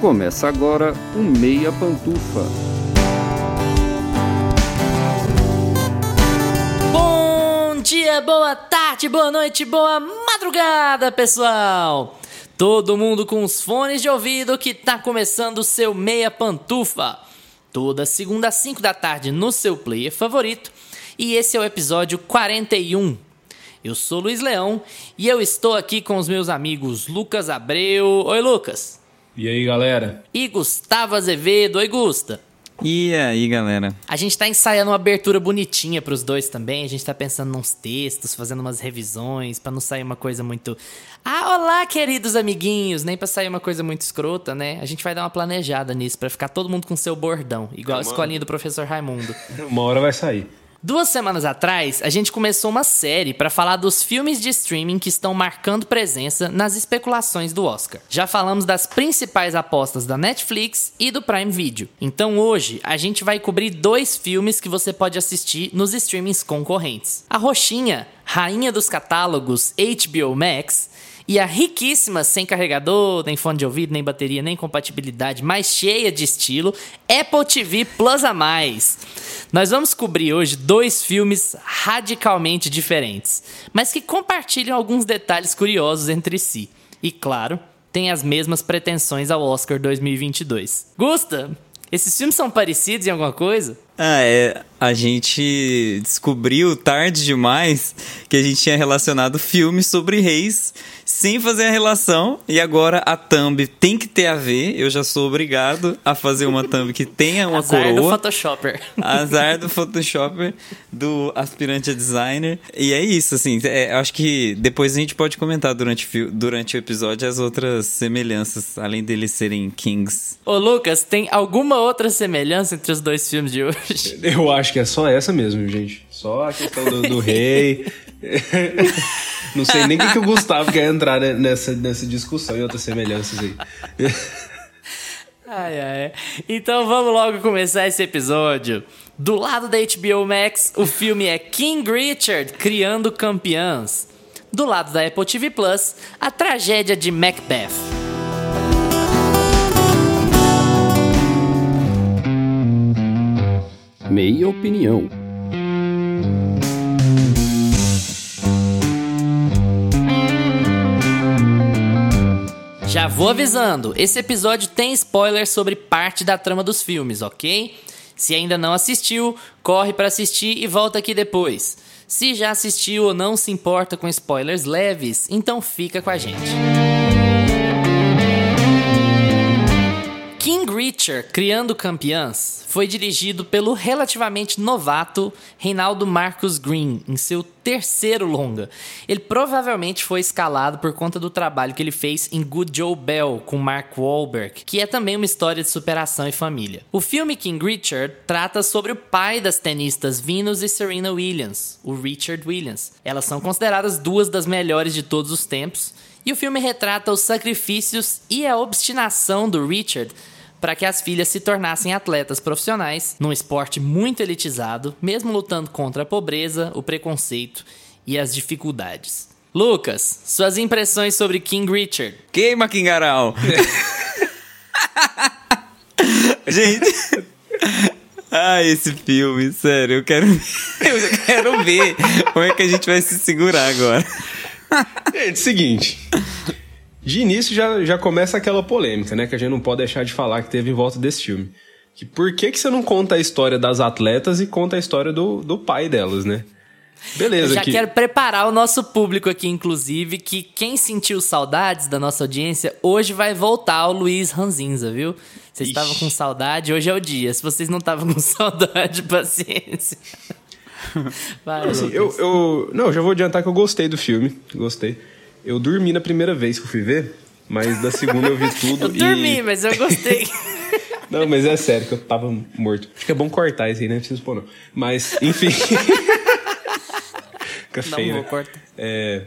Começa agora o Meia Pantufa. Bom dia, boa tarde, boa noite, boa madrugada, pessoal! Todo mundo com os fones de ouvido que tá começando o seu Meia Pantufa. Toda segunda às 5 da tarde no seu player favorito. E esse é o episódio 41. Eu sou Luiz Leão e eu estou aqui com os meus amigos Lucas Abreu. Oi, Lucas. E aí, galera? E Gustavo Azevedo. Oi, Gusta. E aí, galera? A gente tá ensaiando uma abertura bonitinha pros dois também. A gente tá pensando nos textos, fazendo umas revisões, para não sair uma coisa muito. Ah, olá, queridos amiguinhos! Nem pra sair uma coisa muito escrota, né? A gente vai dar uma planejada nisso, para ficar todo mundo com seu bordão, igual a escolinha do professor Raimundo. Uma hora vai sair. Duas semanas atrás, a gente começou uma série para falar dos filmes de streaming que estão marcando presença nas especulações do Oscar. Já falamos das principais apostas da Netflix e do Prime Video. Então hoje a gente vai cobrir dois filmes que você pode assistir nos streamings concorrentes. A roxinha, rainha dos catálogos HBO Max, e a riquíssima, sem carregador, nem fone de ouvido, nem bateria, nem compatibilidade, mais cheia de estilo, Apple TV Plus a mais. Nós vamos cobrir hoje dois filmes radicalmente diferentes, mas que compartilham alguns detalhes curiosos entre si. E claro, têm as mesmas pretensões ao Oscar 2022. Gusta, esses filmes são parecidos em alguma coisa? Ah, é. A gente descobriu tarde demais que a gente tinha relacionado filmes sobre reis sem fazer a relação. E agora a thumb tem que ter a ver. Eu já sou obrigado a fazer uma thumb que tenha uma Azar coroa. do Photoshopper. Azar do Photoshopper, do aspirante a designer. E é isso, assim. É, acho que depois a gente pode comentar durante, durante o episódio as outras semelhanças, além deles serem kings. Ô Lucas, tem alguma outra semelhança entre os dois filmes de hoje? Eu acho que é só essa mesmo, gente. Só a questão do, do rei. Não sei nem o que, que o Gustavo quer entrar ne- nessa, nessa discussão e outras semelhanças aí. Ai, ai. Então vamos logo começar esse episódio. Do lado da HBO Max, o filme é King Richard Criando Campeãs. Do lado da Apple TV Plus, a tragédia de Macbeth. Meia opinião. Já vou avisando, esse episódio tem spoiler sobre parte da trama dos filmes, ok? Se ainda não assistiu, corre pra assistir e volta aqui depois. Se já assistiu ou não se importa com spoilers leves, então fica com a gente. King Richard, Criando Campeãs, foi dirigido pelo relativamente novato Reinaldo Marcos Green em seu terceiro longa. Ele provavelmente foi escalado por conta do trabalho que ele fez em Good Joe Bell com Mark Wahlberg, que é também uma história de superação e família. O filme King Richard trata sobre o pai das tenistas Venus e Serena Williams, o Richard Williams. Elas são consideradas duas das melhores de todos os tempos. E o filme retrata os sacrifícios e a obstinação do Richard para que as filhas se tornassem atletas profissionais num esporte muito elitizado, mesmo lutando contra a pobreza, o preconceito e as dificuldades. Lucas, suas impressões sobre King Richard. Queima, Kingaral! Gente. Ah, esse filme, sério, eu quero, eu quero ver como é que a gente vai se segurar agora. Gente, seguinte. De início já, já começa aquela polêmica, né? Que a gente não pode deixar de falar que teve em volta desse filme. Que por que, que você não conta a história das atletas e conta a história do, do pai delas, né? Eu Beleza, já que... quero preparar o nosso público aqui, inclusive, que quem sentiu saudades da nossa audiência, hoje vai voltar ao Luiz Ranzinza, viu? Vocês estavam com saudade, hoje é o dia. Se vocês não estavam com saudade, paciência. Vai, Assim, Lucas. eu, eu. Não, já vou adiantar que eu gostei do filme. Gostei. Eu dormi na primeira vez que eu fui ver, mas da segunda eu vi tudo. Eu dormi, e... mas eu gostei. Não, mas é sério, que eu tava morto. Acho que é bom cortar isso aí, né? Não preciso pôr, não. Mas, enfim. Fica Não feio, vou né? cortar. É,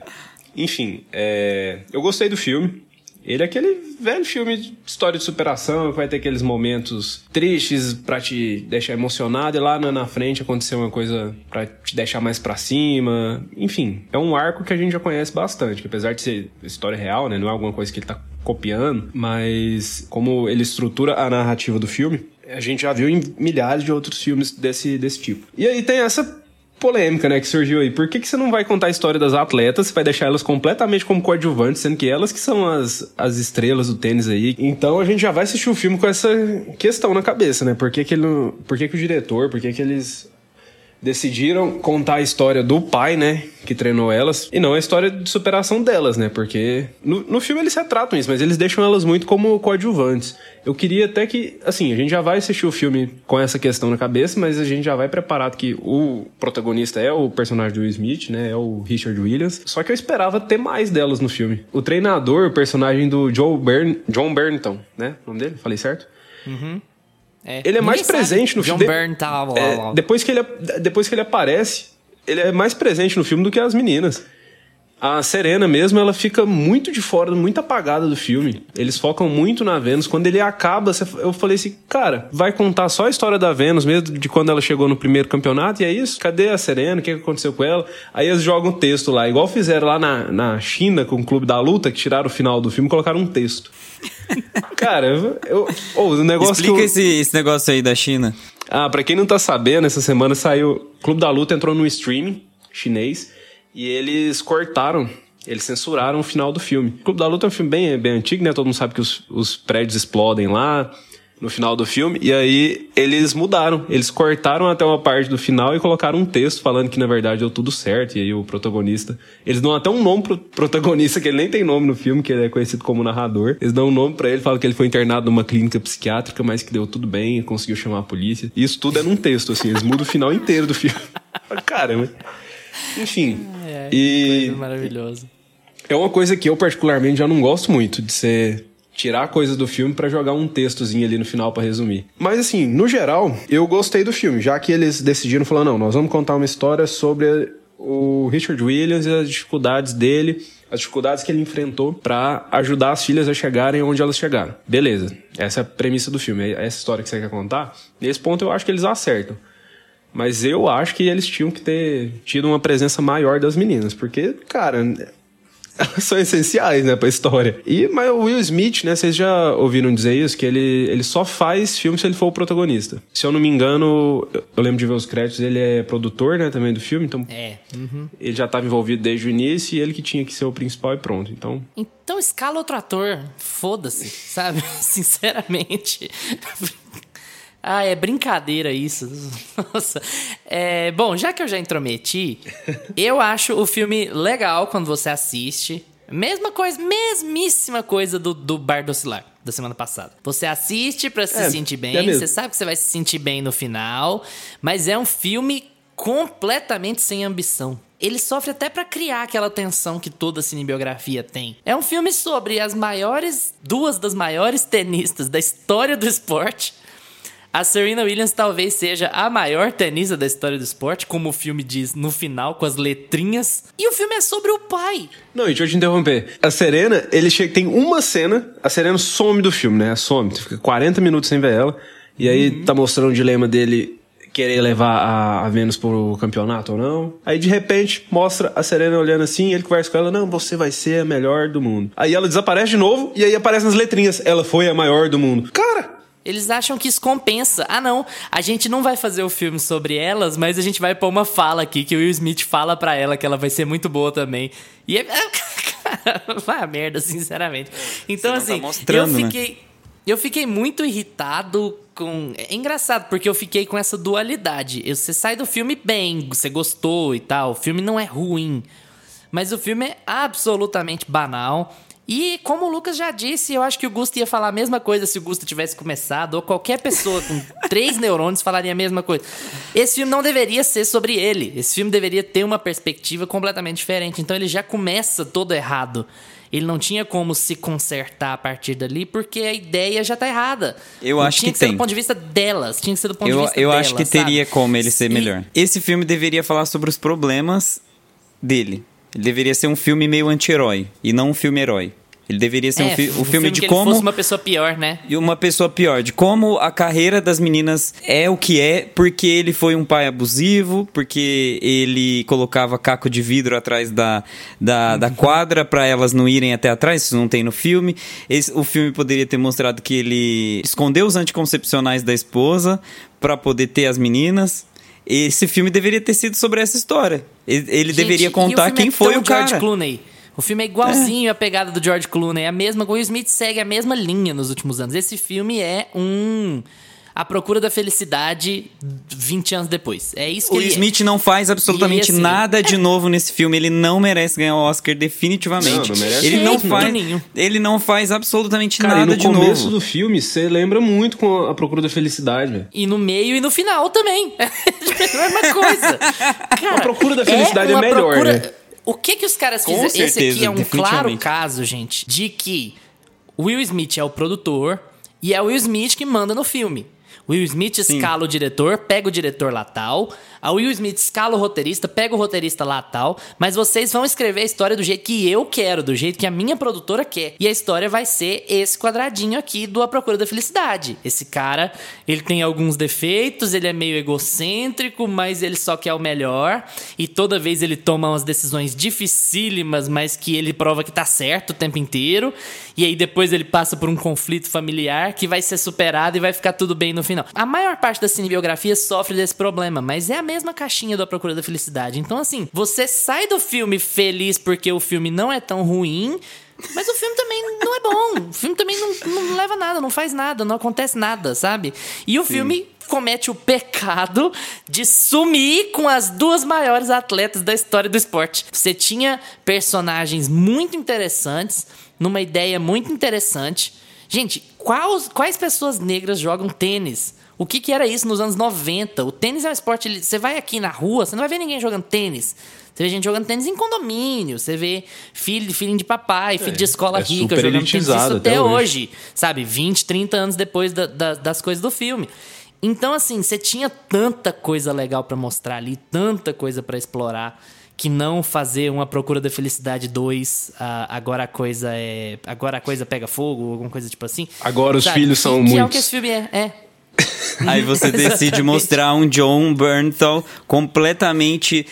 enfim, é, eu gostei do filme. Ele é aquele velho filme de história de superação, vai ter aqueles momentos tristes para te deixar emocionado e lá na frente acontecer uma coisa para te deixar mais para cima. Enfim, é um arco que a gente já conhece bastante, que apesar de ser história real, né, não é alguma coisa que ele tá copiando, mas como ele estrutura a narrativa do filme, a gente já viu em milhares de outros filmes desse, desse tipo. E aí tem essa polêmica, né, que surgiu aí. Por que, que você não vai contar a história das atletas? Você vai deixar elas completamente como coadjuvantes, sendo que elas que são as, as estrelas do tênis aí. Então a gente já vai assistir o filme com essa questão na cabeça, né? Por que, que, ele, por que, que o diretor, por que, que eles decidiram contar a história do pai, né, que treinou elas, e não a história de superação delas, né, porque no, no filme eles retratam isso, mas eles deixam elas muito como coadjuvantes. Eu queria até que, assim, a gente já vai assistir o filme com essa questão na cabeça, mas a gente já vai preparado que o protagonista é o personagem do Will Smith, né, é o Richard Williams, só que eu esperava ter mais delas no filme. O treinador, o personagem do Joe Bern, John Bernton, né, o nome dele? Falei certo? Uhum. É. Ele é mais presente no John filme. Byrne tá lá, é, lá, depois, que ele, depois que ele aparece, ele é mais presente no filme do que as meninas. A Serena mesmo, ela fica muito de fora, muito apagada do filme. Eles focam muito na Vênus. Quando ele acaba, eu falei assim, cara, vai contar só a história da Vênus mesmo, de quando ela chegou no primeiro campeonato, e é isso? Cadê a Serena? O que aconteceu com ela? Aí eles jogam um texto lá, igual fizeram lá na, na China com o Clube da Luta, que tiraram o final do filme e colocaram um texto. cara, eu, oh, o negócio Explica eu... esse, esse negócio aí da China. Ah, pra quem não tá sabendo, essa semana saiu. O Clube da Luta entrou no streaming chinês e eles cortaram, eles censuraram o final do filme. O Clube da Luta é um filme bem, bem antigo, né? Todo mundo sabe que os, os prédios explodem lá no final do filme. E aí eles mudaram. Eles cortaram até uma parte do final e colocaram um texto falando que na verdade deu tudo certo. E aí o protagonista. Eles dão até um nome pro protagonista, que ele nem tem nome no filme, que ele é conhecido como narrador. Eles dão um nome para ele, falam que ele foi internado numa clínica psiquiátrica, mas que deu tudo bem, conseguiu chamar a polícia. E isso tudo é num texto, assim, eles mudam o final inteiro do filme. Caramba. Enfim. É, e. coisa maravilhosa. É uma coisa que eu particularmente já não gosto muito de ser tirar coisas do filme para jogar um textozinho ali no final para resumir. Mas assim, no geral, eu gostei do filme, já que eles decidiram falar não, nós vamos contar uma história sobre o Richard Williams e as dificuldades dele, as dificuldades que ele enfrentou para ajudar as filhas a chegarem onde elas chegaram. Beleza, essa é a premissa do filme, é essa história que você quer contar. Nesse ponto eu acho que eles acertam. Mas eu acho que eles tinham que ter tido uma presença maior das meninas, porque, cara, elas são essenciais, né, pra história. E mas o Will Smith, né, vocês já ouviram dizer isso, que ele, ele só faz filme se ele for o protagonista. Se eu não me engano, eu lembro de ver os créditos, ele é produtor, né, também do filme, então É. uhum. ele já estava envolvido desde o início e ele que tinha que ser o principal e pronto. Então, Então escala outro ator. Foda-se, sabe? Sinceramente. Ah, é brincadeira isso. Nossa. É, bom, já que eu já intrometi, eu acho o filme legal quando você assiste. Mesma coisa, mesmíssima coisa do, do Bar do Oscilar, da semana passada. Você assiste pra se É, sentir bem, é você sabe que você vai se sentir bem no final, mas é um filme completamente sem ambição. Ele sofre até pra criar aquela tensão que toda cinebiografia tem. É um filme sobre as maiores, duas das maiores tenistas da história do esporte. A Serena Williams talvez seja a maior tenista da história do esporte, como o filme diz no final, com as letrinhas. E o filme é sobre o pai. Não, e deixa eu te interromper. A Serena, ele chega, tem uma cena, a Serena some do filme, né? Some, fica 40 minutos sem ver ela. E aí tá mostrando o dilema dele querer levar a, a Vênus pro campeonato ou não. Aí de repente mostra a Serena olhando assim, ele conversa com ela, não, você vai ser a melhor do mundo. Aí ela desaparece de novo e aí aparece nas letrinhas, ela foi a maior do mundo. Cara, Eles acham que isso compensa. Ah, não, a gente não vai fazer o filme sobre elas, mas a gente vai pôr uma fala aqui que o Will Smith fala pra ela que ela vai ser muito boa também. E é. Vai a merda, sinceramente. Então, Você tá assim, mostrando, eu né? fiquei. Eu fiquei muito irritado com. É engraçado, porque eu fiquei com essa dualidade. Você sai do filme bem, você gostou e tal. O filme não é ruim. Mas o filme é absolutamente banal. E como o Lucas já disse, eu acho que o Gusto ia falar a mesma coisa se o Gusto tivesse começado, ou qualquer pessoa com três neurônios falaria a mesma coisa. Esse filme não deveria ser sobre ele. Esse filme deveria ter uma perspectiva completamente diferente. Então ele já começa todo errado. Ele não tinha como se consertar a partir dali, porque a ideia já tá errada. Eu Não acho tinha que ser tem. do ponto de vista delas. Tinha que ser do ponto de Eu, vista eu delas, acho que sabe? teria como ele ser E- melhor. Esse filme deveria falar sobre os problemas dele. Ele deveria ser um filme meio anti-herói e não um filme herói. Ele deveria ser um, É, fi- o um filme, de que como uma pessoa pior, né? e uma pessoa pior, de como a carreira das meninas é o que é, porque ele foi um pai abusivo, porque ele colocava caco de vidro atrás da, da, da quadra para elas não irem até atrás, isso não tem no filme. Esse- o filme poderia ter mostrado que ele escondeu os anticoncepcionais da esposa para poder ter as meninas. Esse filme deveria ter sido sobre essa história. Ele, ele Gente, deveria contar quem é foi o cara. George Clooney. O filme é igualzinho a pegada do George Clooney. É a mesma. O Will Smith segue a mesma linha nos últimos anos. Esse filme é um. A Procura da Felicidade 20 anos depois. É isso que O ele é. Smith não faz absolutamente E, assim, nada de novo nesse filme. Ele não merece ganhar o Oscar definitivamente. Não, não merece ele não faz, nenhum. ele não faz absolutamente Cara, nada no de começo novo. do filme, você lembra muito com a Procura da Felicidade, velho. E no meio e no final também. É a mesma coisa. Cara, A Procura da Felicidade é uma melhor, procura- né? O que que os caras Com fizeram? Esse aqui certeza, é um claro caso, gente, de que Will Smith é o produtor e é o Will Smith que manda no filme. Will Smith escala o diretor, pega o diretor lá tal. A Will Smith escala o roteirista, pega o roteirista lá tal. Mas vocês vão escrever a história do jeito que eu quero, do jeito que a minha produtora quer. E a história vai ser esse quadradinho aqui do A Procura da Felicidade. Esse cara, ele tem alguns defeitos, ele é meio egocêntrico, mas ele só quer o melhor. E toda vez ele toma umas decisões dificílimas, mas que ele prova que tá certo o tempo inteiro. E aí depois ele passa por um conflito familiar que vai ser superado e vai ficar tudo bem no final. A maior parte da cinebiografia sofre desse problema, mas é a mesma caixinha do A Procura da Felicidade. Então, assim, você sai do filme feliz porque o filme não é tão ruim. Mas o filme também não é bom. O filme também não, não leva nada, não faz nada, não acontece nada, sabe? E o filme comete o pecado de sumir com as duas maiores atletas da história do esporte. Você tinha personagens muito interessantes, numa ideia muito interessante. Gente, quais, quais pessoas negras jogam tênis? O que, que era isso nos anos 90? O tênis é um esporte. Você vai aqui na rua, você não vai ver ninguém jogando tênis. Você vê gente jogando tênis em condomínio. Você vê filho, filhinho de papai, filho de escola é rica jogando tênis. Isso até, até hoje. hoje. Sabe? 20, 30 anos depois da- da- das coisas do filme. Então, assim, você tinha tanta coisa legal pra mostrar ali, tanta coisa pra explorar, que não fazer uma Procura da Felicidade 2, ah, agora a coisa é. Agora a coisa pega fogo, alguma coisa tipo assim. Agora os Sabe? filhos Que- são que é o muitos. que esse filme é. É. Aí você decide mostrar um John Bernthal completamente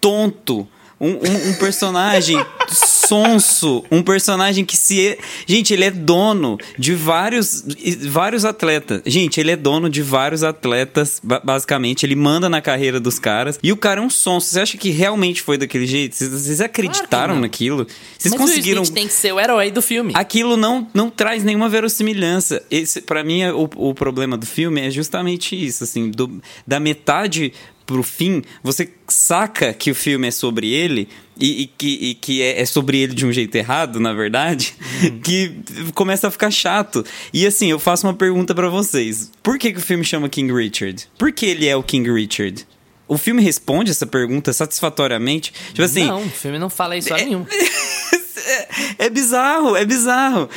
tonto. Um, um- um personagem sonso, um personagem que se. Gente, ele é dono de vários, vários atletas. Gente, ele é dono de vários atletas, ba- basicamente. Ele manda na carreira dos caras. E o cara é um sonso. Você acha que realmente foi daquele jeito? Vocês, vocês acreditaram não. naquilo? Vocês Mas conseguiram. o Smith tem que ser o herói do filme. Aquilo não, não traz nenhuma verossimilhança. Esse, para mim, é o, o problema do filme é justamente isso, assim, do- da metade pro fim, você saca que o filme é sobre ele e, e que, e que é, é sobre ele de um jeito errado, na verdade, que começa a ficar chato. E assim, eu faço uma pergunta pra vocês. Por que, que o filme chama King Richard? Por que ele é o King Richard? O filme responde essa pergunta satisfatoriamente? Tipo assim, não, o filme não fala isso hora nenhuma. é, é bizarro, é bizarro.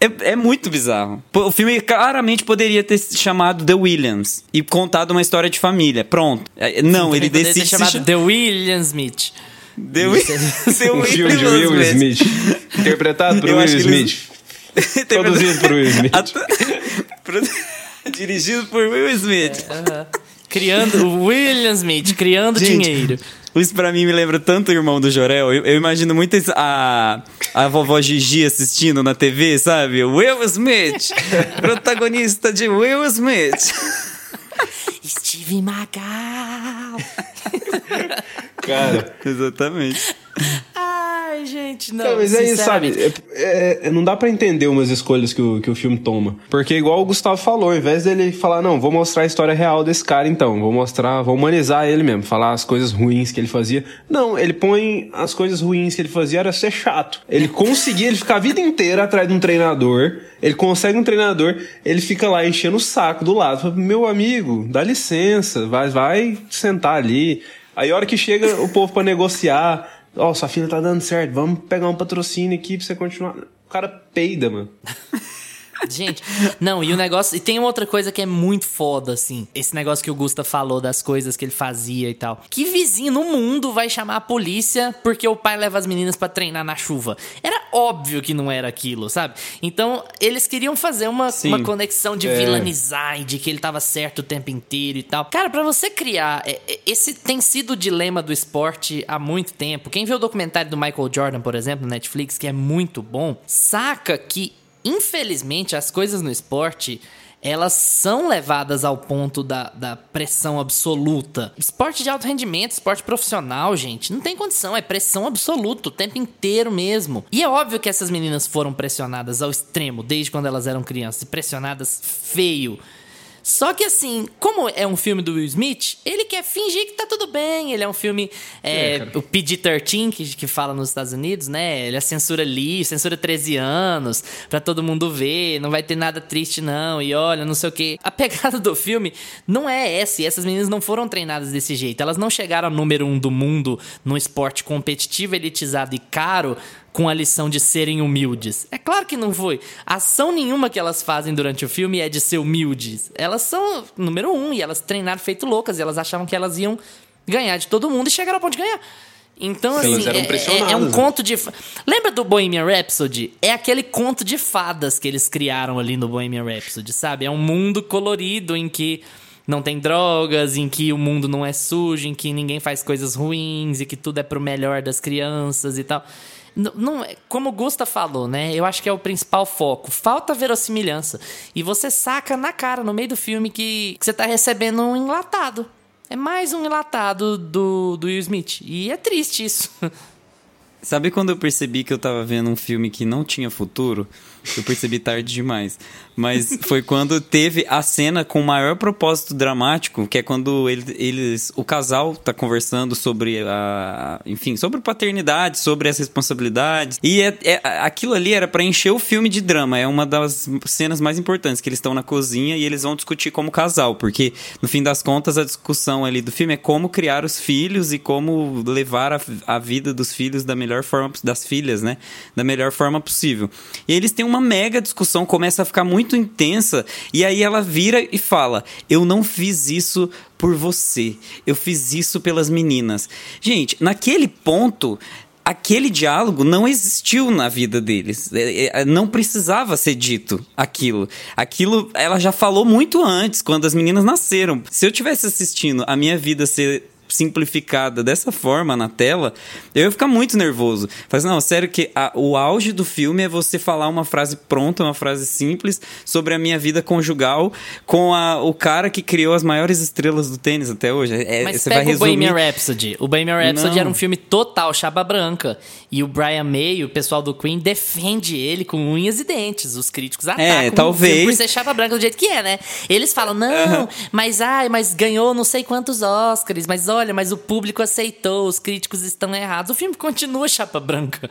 É, é muito bizarro. O filme claramente poderia ter se chamado The Williams e contado uma história de família. Pronto. É, Não, ele poderia ter chamado cha- The William Smith. The, Wi- The Um filme de Will Smith. Interpretado por Eu Will que eles- Smith. Produzido por Will Smith. Dirigido por Will Smith. Criando o William Smith, criando Gente, dinheiro. Isso pra mim me lembra tanto o irmão do Jorel. Eu, eu imagino muito a, a vovó Gigi assistindo na TV, sabe? Will Smith, protagonista de Will Smith. Steve Magal. Cara. Exatamente. Gente, não. Mas é isso, sabe? É- é- não dá pra entender umas escolhas que o, que o filme toma. Porque, igual o Gustavo falou, ao invés dele falar, não, vou mostrar a história real desse cara, então, vou mostrar, vou humanizar ele mesmo, falar as coisas ruins que ele fazia. Não, ele põe as coisas ruins que ele fazia era ser chato. Ele conseguia, ele fica a vida inteira atrás de um treinador, ele consegue um treinador, ele fica lá enchendo o saco do lado. Fala, Meu amigo, dá licença, vai, vai sentar ali. Aí, a hora que chega o povo pra negociar, ó, sua filha tá dando certo, vamos pegar um patrocínio aqui pra você continuar. O cara peida, mano. Gente, não, e o negócio. E tem outra coisa que é muito foda, assim. Esse negócio que o Gusta falou das coisas que ele fazia e tal. Que vizinho no mundo vai chamar a polícia porque o pai leva as meninas para treinar na chuva? Era óbvio que não era aquilo, sabe? Então, eles queriam fazer uma, uma conexão de é. vilanizar e de que ele tava certo o tempo inteiro e tal. Cara, para você criar. É, é, esse tem sido o dilema do esporte há muito tempo. Quem viu o documentário do Michael Jordan, por exemplo, no Netflix, que é muito bom, saca que Infelizmente, as coisas no esporte elas são levadas ao ponto da, da pressão absoluta. Esporte de alto rendimento, esporte profissional, gente, não tem condição, é pressão absoluta o tempo inteiro mesmo. E é óbvio que essas meninas foram pressionadas ao extremo desde quando elas eram crianças, pressionadas feio só que assim, como é um filme do Will Smith, ele quer fingir que tá tudo bem. Ele é um filme. É, é, o PG-13, que, que fala nos Estados Unidos, né? Ele é censura ali, censura 13 anos, pra todo mundo ver, não vai ter nada triste, não. E olha, não sei o quê. A pegada do filme não é essa, e essas meninas não foram treinadas desse jeito. Elas não chegaram ao número um do mundo num esporte competitivo, elitizado e caro com a lição de serem humildes. É claro que não foi. Ação nenhuma que elas fazem durante o filme é de ser humildes. Elas são número um e elas treinaram feito loucas e elas achavam que elas iam ganhar de todo mundo e chegaram ao ponto de ganhar. Então, assim, é, é, é, um conto de. Lembra do Bohemian Rhapsody? É aquele conto de fadas que eles criaram ali no Bohemian Rhapsody, sabe? É um mundo colorido em que não tem drogas, em que o mundo não é sujo, em que ninguém faz coisas ruins e que tudo é pro melhor das crianças e tal. Não, é, como o Gusta falou, né? Eu acho que é o principal foco. Falta verossimilhança. E você saca na cara, no meio do filme, que, que você tá recebendo um enlatado. É mais um enlatado do, do Will Smith. E é triste isso. Sabe quando eu percebi que eu tava vendo um filme que não tinha futuro? Eu percebi tarde demais. Mas foi quando teve a cena com o maior propósito dramático, que é quando ele, eles, o casal tá conversando sobre a, enfim, sobre paternidade, sobre as responsabilidades. E é, é aquilo ali era para encher o filme de drama. É uma das cenas mais importantes que eles estão na cozinha e eles vão discutir como casal, porque no fim das contas a discussão ali do filme é como criar os filhos e como levar a, a vida dos filhos da melhor forma das filhas, né, da melhor forma possível. E eles têm uma mega discussão, começa a ficar muito intensa, e aí ela vira e fala: Eu não fiz isso por você, eu fiz isso pelas meninas. Gente, naquele ponto aquele diálogo não existiu na vida deles. É, é, não precisava ser dito aquilo. Aquilo ela já falou muito antes, quando as meninas nasceram. Se eu tivesse assistindo a minha vida ser simplificada dessa forma na tela, eu ia ficar muito nervoso. Mas não, sério que a, o auge do filme é você falar uma frase pronta, uma frase simples sobre a minha vida conjugal com a, o cara que criou as maiores estrelas do tênis até hoje. É, Mas você vai resumir... o Bohemian Rhapsody. O Bohemian Rhapsody não. era um filme total chapa branca. E o Brian May, o pessoal do Queen, defende ele com unhas e dentes. Os críticos atacam é, talvez. por ser chapa branca do jeito que é, né? Eles falam, não, mas ai, mas ganhou não sei quantos Oscars, mas olha, mas o público aceitou, os críticos estão errados. O filme continua chapa branca.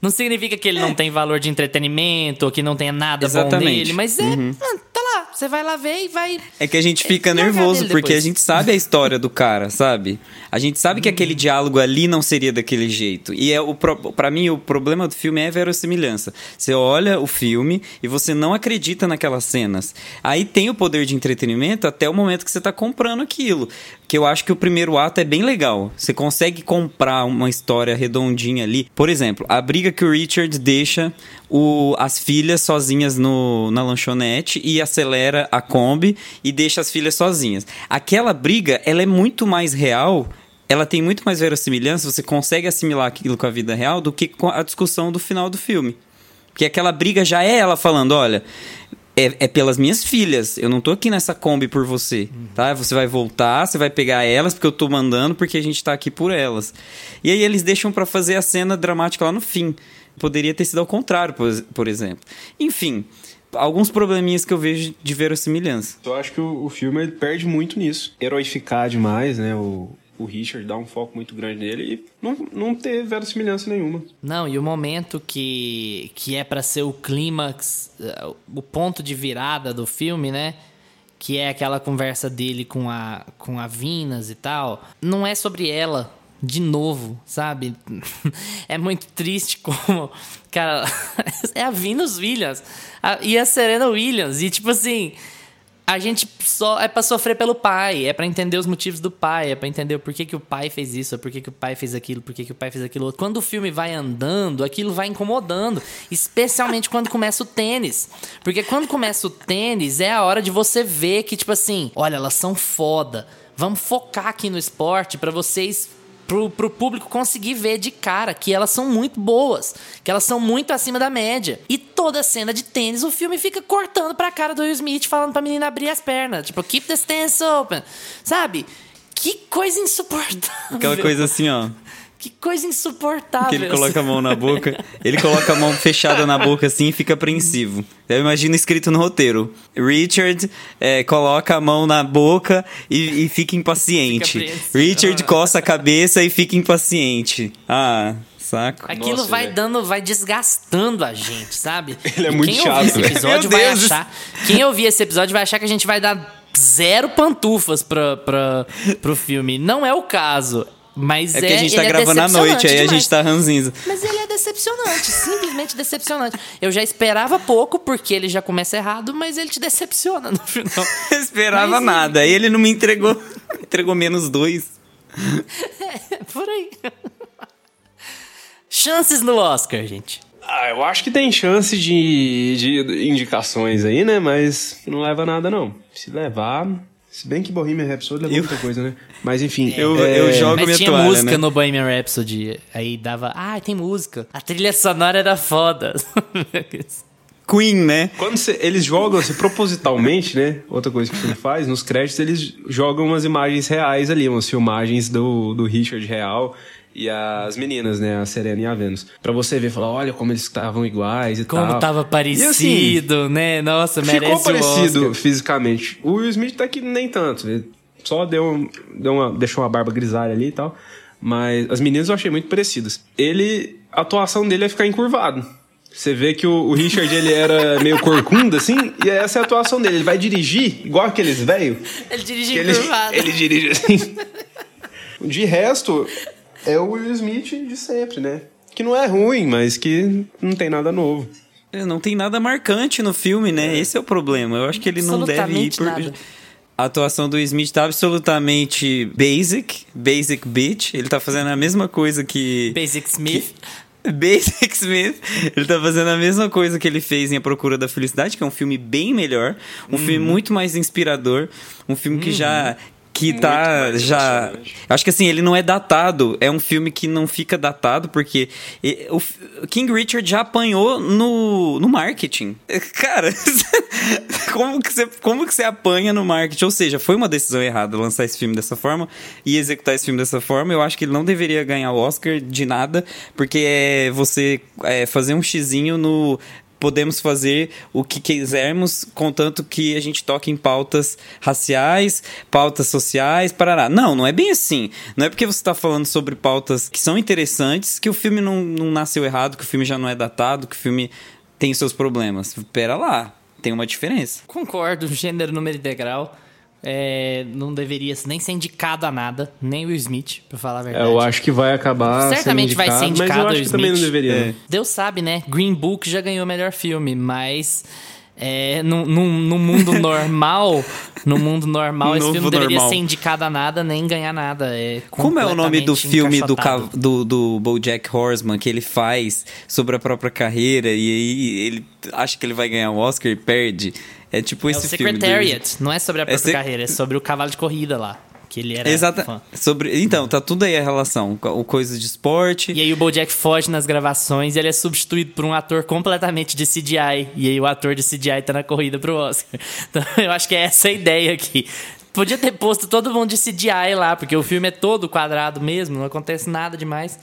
Não significa que ele é. não tem valor de entretenimento, ou que não tenha nada Exatamente. bom nele, mas é. Uhum. Tá lá, você vai lá ver e vai. É que a gente fica nervoso, porque a gente sabe a história do cara, sabe? A gente sabe que aquele diálogo ali não seria daquele jeito. E é o para mim o problema do filme é a verossimilhança. Você olha o filme e você não acredita naquelas cenas. Aí tem o poder de entretenimento até o momento que você tá comprando aquilo que eu acho que o primeiro ato é bem legal. Você consegue comprar uma história redondinha ali. Por exemplo, a briga que o Richard deixa o, as filhas sozinhas no, na lanchonete e acelera a Kombi e deixa as filhas sozinhas. Aquela briga, ela é muito mais real ela tem muito mais verossimilhança, você consegue assimilar aquilo com a vida real do que com a discussão do final do filme. Porque aquela briga já é ela falando, olha, é, é, pelas minhas filhas. Eu não tô aqui nessa Kombi por você, tá? Você vai voltar, você vai pegar elas porque eu tô mandando, porque a gente tá aqui por elas. E aí eles deixam para fazer a cena dramática lá no fim. Poderia ter sido ao contrário, por, por exemplo. Enfim, alguns probleminhas que eu vejo de verossimilhança. Eu acho que o, o filme perde muito nisso. Heroificar demais, né? O, o Richard dá um foco muito grande nele e não, não ter verossimilhança nenhuma. Não, e o momento que, que é para ser o clímax, eh, o ponto de virada do filme, né? Que é aquela conversa dele com a, com a Vinas e tal. Não é sobre ela, de novo, sabe? É muito triste como. Cara, é a Venus Williams a, e a Serena Williams. E tipo assim. A gente só é para sofrer pelo pai, é para entender os motivos do pai, é para entender o porquê que o pai fez isso, o porquê que o pai fez aquilo, porquê que o pai fez aquilo outro. Quando o filme vai andando, aquilo vai incomodando, especialmente quando começa o tênis. Porque quando começa o tênis, é a hora de você ver que tipo assim, olha, elas são foda. Vamos focar aqui no esporte para vocês pro, pro público conseguir ver de cara que elas são muito boas, que elas são muito acima da média. E toda cena de tênis, o filme fica cortando pra cara do Will Smith, falando pra menina abrir as pernas. Tipo, keep the stance open. Sabe? Que coisa insuportável. Aquela coisa assim, ó. Que coisa insuportável. Que ele coloca a mão na boca. Ele coloca a mão fechada na boca assim e fica apreensivo. Eu imagino escrito no roteiro: Richard é, coloca a mão na boca e, e fica impaciente. Fica Richard coça a cabeça e fica impaciente. Ah. Saco. Aquilo Nossa, vai é- dando, vai desgastando a gente, sabe? Ele é E muito quem chato, ouvir esse episódio Meu vai Deus. achar. Quem ouvir esse episódio vai achar que a gente vai dar zero pantufas pra, pra, pro filme. Não é o caso. Mas é, É porque a gente tá ele é gravando à noite, aí a gente tá ranzinza. Mas ele é decepcionante, simplesmente decepcionante. Eu já esperava pouco, porque ele já começa errado, mas ele te decepciona no final. Eu esperava Mas, nada. Aí ele não me entregou. entregou menos dois. É por aí. Chances no Oscar, gente. Ah, eu acho que tem chance de, de indicações aí, né? Mas não leva nada, não. Se levar. Se bem que Bohemian Rhapsody levou Eu- muita coisa, né? Mas enfim. Eu- é, eu jogo- Mas minha tinha toalha, música né? no Bohemian Rhapsody. Aí dava, ah, tem música. A trilha sonora era foda. Queen, né? Quando cê- eles jogam assim, propositalmente, né? Outra coisa que o filme faz, nos créditos eles jogam umas imagens reais ali, umas filmagens do, do Richard real e as meninas, né? A Serena e a Venus. Pra você ver, falar, olha como eles estavam iguais e Como tal. tava E, assim, parecido, né? Nossa, merece Ficou parecido Oscar. fisicamente. O Will Smith tá que nem tanto. Ele só deu, deu uma, deixou uma barba grisalha ali e tal. Mas as meninas eu achei muito parecidas. Ele. A atuação dele é ficar encurvado. Você vê que o, o Richard ele era meio corcunda, assim, e essa é a atuação dele. Ele vai dirigir, igual aqueles velhos. Ele dirige Ele, curvado. ele dirige assim. De resto, é o Will Smith de sempre, né? Que não é ruim, mas que não tem nada novo. É, Não tem nada marcante no filme, né? Esse é o problema. Eu acho que ele não deve ir por. nada. A atuação do Smith tá absolutamente basic, basic bitch. Ele tá fazendo a mesma coisa que. Basic Smith. Basic Smith. Ele tá fazendo a mesma coisa que ele fez em A Procura da Felicidade, que é um filme bem melhor, um filme Uhum. muito mais inspirador, um filme que já que tá já acho que assim ele não é datado. É um filme que não fica datado porque o King Richard já apanhou no, no marketing. Cara como que você como que você apanha no marketing? Ou seja foi uma decisão errada lançar esse filme dessa forma e executar esse filme dessa forma. Eu acho que ele não deveria ganhar o Oscar de nada porque é você é, fazer um xizinho no podemos fazer o que quisermos, contanto que a gente toque em pautas raciais, pautas sociais, parará. Não, não é bem assim. Não é porque você está falando sobre pautas que são interessantes que o filme não, não nasceu errado, que o filme já não é datado, que o filme tem seus problemas. Pera lá, tem uma diferença. Concordo, gênero, número e degrau. É, não deveria nem ser indicado a nada, nem o Will Smith, pra falar a É, verdade. eu acho que vai acabar. Certamente sendo vai ser indicado, Mas indicado eu acho que também não Smith. deveria. É. não. Deus sabe, né? Green Book já ganhou o melhor filme, mas é, no, no, no mundo normal, no mundo normal, esse filme não deveria normal. ser indicado a nada nem ganhar nada. É Como é o nome do filme do, do, do BoJack Horseman que ele faz sobre a própria carreira e aí ele acha que ele vai ganhar o Oscar e perde? É tipo É o esse filme. do- Secretariat, não é sobre a própria sec- carreira, é sobre o cavalo de corrida lá, que ele era Exata. fã. Sobre, então, tá tudo aí a relação. O coisa de esporte. E aí o BoJack foge nas gravações e ele é substituído por um ator completamente de CGI. E aí o ator de CGI tá na corrida pro Oscar. Então eu acho que é essa a ideia aqui. Podia ter posto todo mundo de CGI lá, porque o filme é todo quadrado mesmo, não acontece nada demais.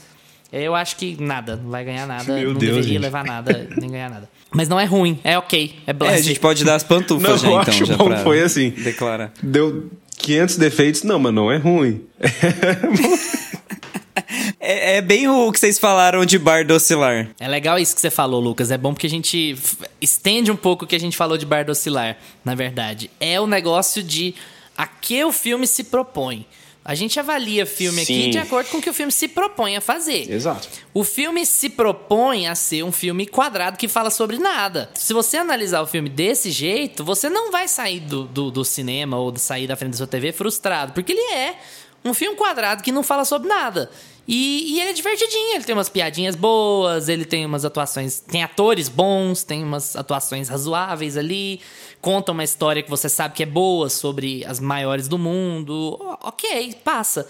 Eu acho que nada, não vai ganhar nada, Meu não Deus, deveria gente. levar nada, nem ganhar nada. Mas não é ruim, é ok, é É, a gente pode dar as pantufas Não, já, eu então. acho já bom, pra foi assim. Declarar. Deu 500 defeitos. Não, mas não é ruim. É, é bem o que vocês falaram de bar do oscilar. É legal isso que você falou, Lucas. É bom porque a gente estende um pouco o que a gente falou de Bardo Oscilar, na verdade. É o negócio de a que o filme se propõe. A gente avalia filme aqui Sim. de acordo com o que o filme se propõe a fazer. Exato. O filme se propõe a ser um filme quadrado que fala sobre nada. Se você analisar o filme desse jeito, você não vai sair do, do, do cinema ou sair da frente da sua TV frustrado, porque ele é um filme quadrado que não fala sobre nada. E, e ele é divertidinho, ele tem umas piadinhas boas, ele tem umas atuações. Tem atores bons, tem umas atuações razoáveis ali. Conta uma história que você sabe que é boa sobre as maiores do mundo. Ok, passa.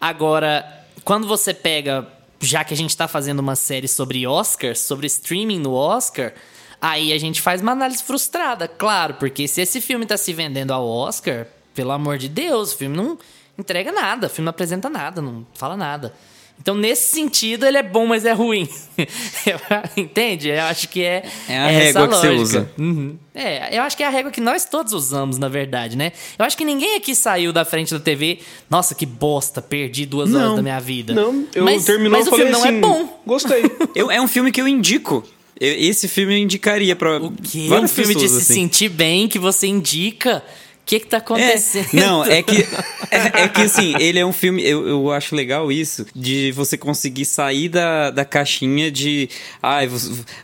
Agora, quando você pega. Já que a gente tá fazendo uma série sobre Oscars, sobre streaming no Oscar, aí a gente faz uma análise frustrada, claro, porque se esse filme tá se vendendo ao Oscar, pelo amor de Deus, o filme não entrega nada, o filme não apresenta nada, não fala nada. Então, nesse sentido, ele é bom, mas é ruim. Entende? Eu acho que é. É a essa régua que você lógica. usa. Uhum. É, eu acho que é a régua que nós todos usamos, na verdade, né? Eu acho que ninguém aqui saiu da frente da TV. Nossa, que bosta, perdi duas horas Não, da minha vida. Não, eu mas, terminou mas o filme não assim, é bom. Gostei. Eu, é um filme que eu indico. Eu- esse filme eu indicaria pra O que? várias um filme de pessoas, se assim. sentir bem que você indica. O que que tá É, acontecendo? não, é que, é, é que assim, ele é um filme, eu, eu acho legal isso, de você conseguir sair da, da caixinha de, ai, vou,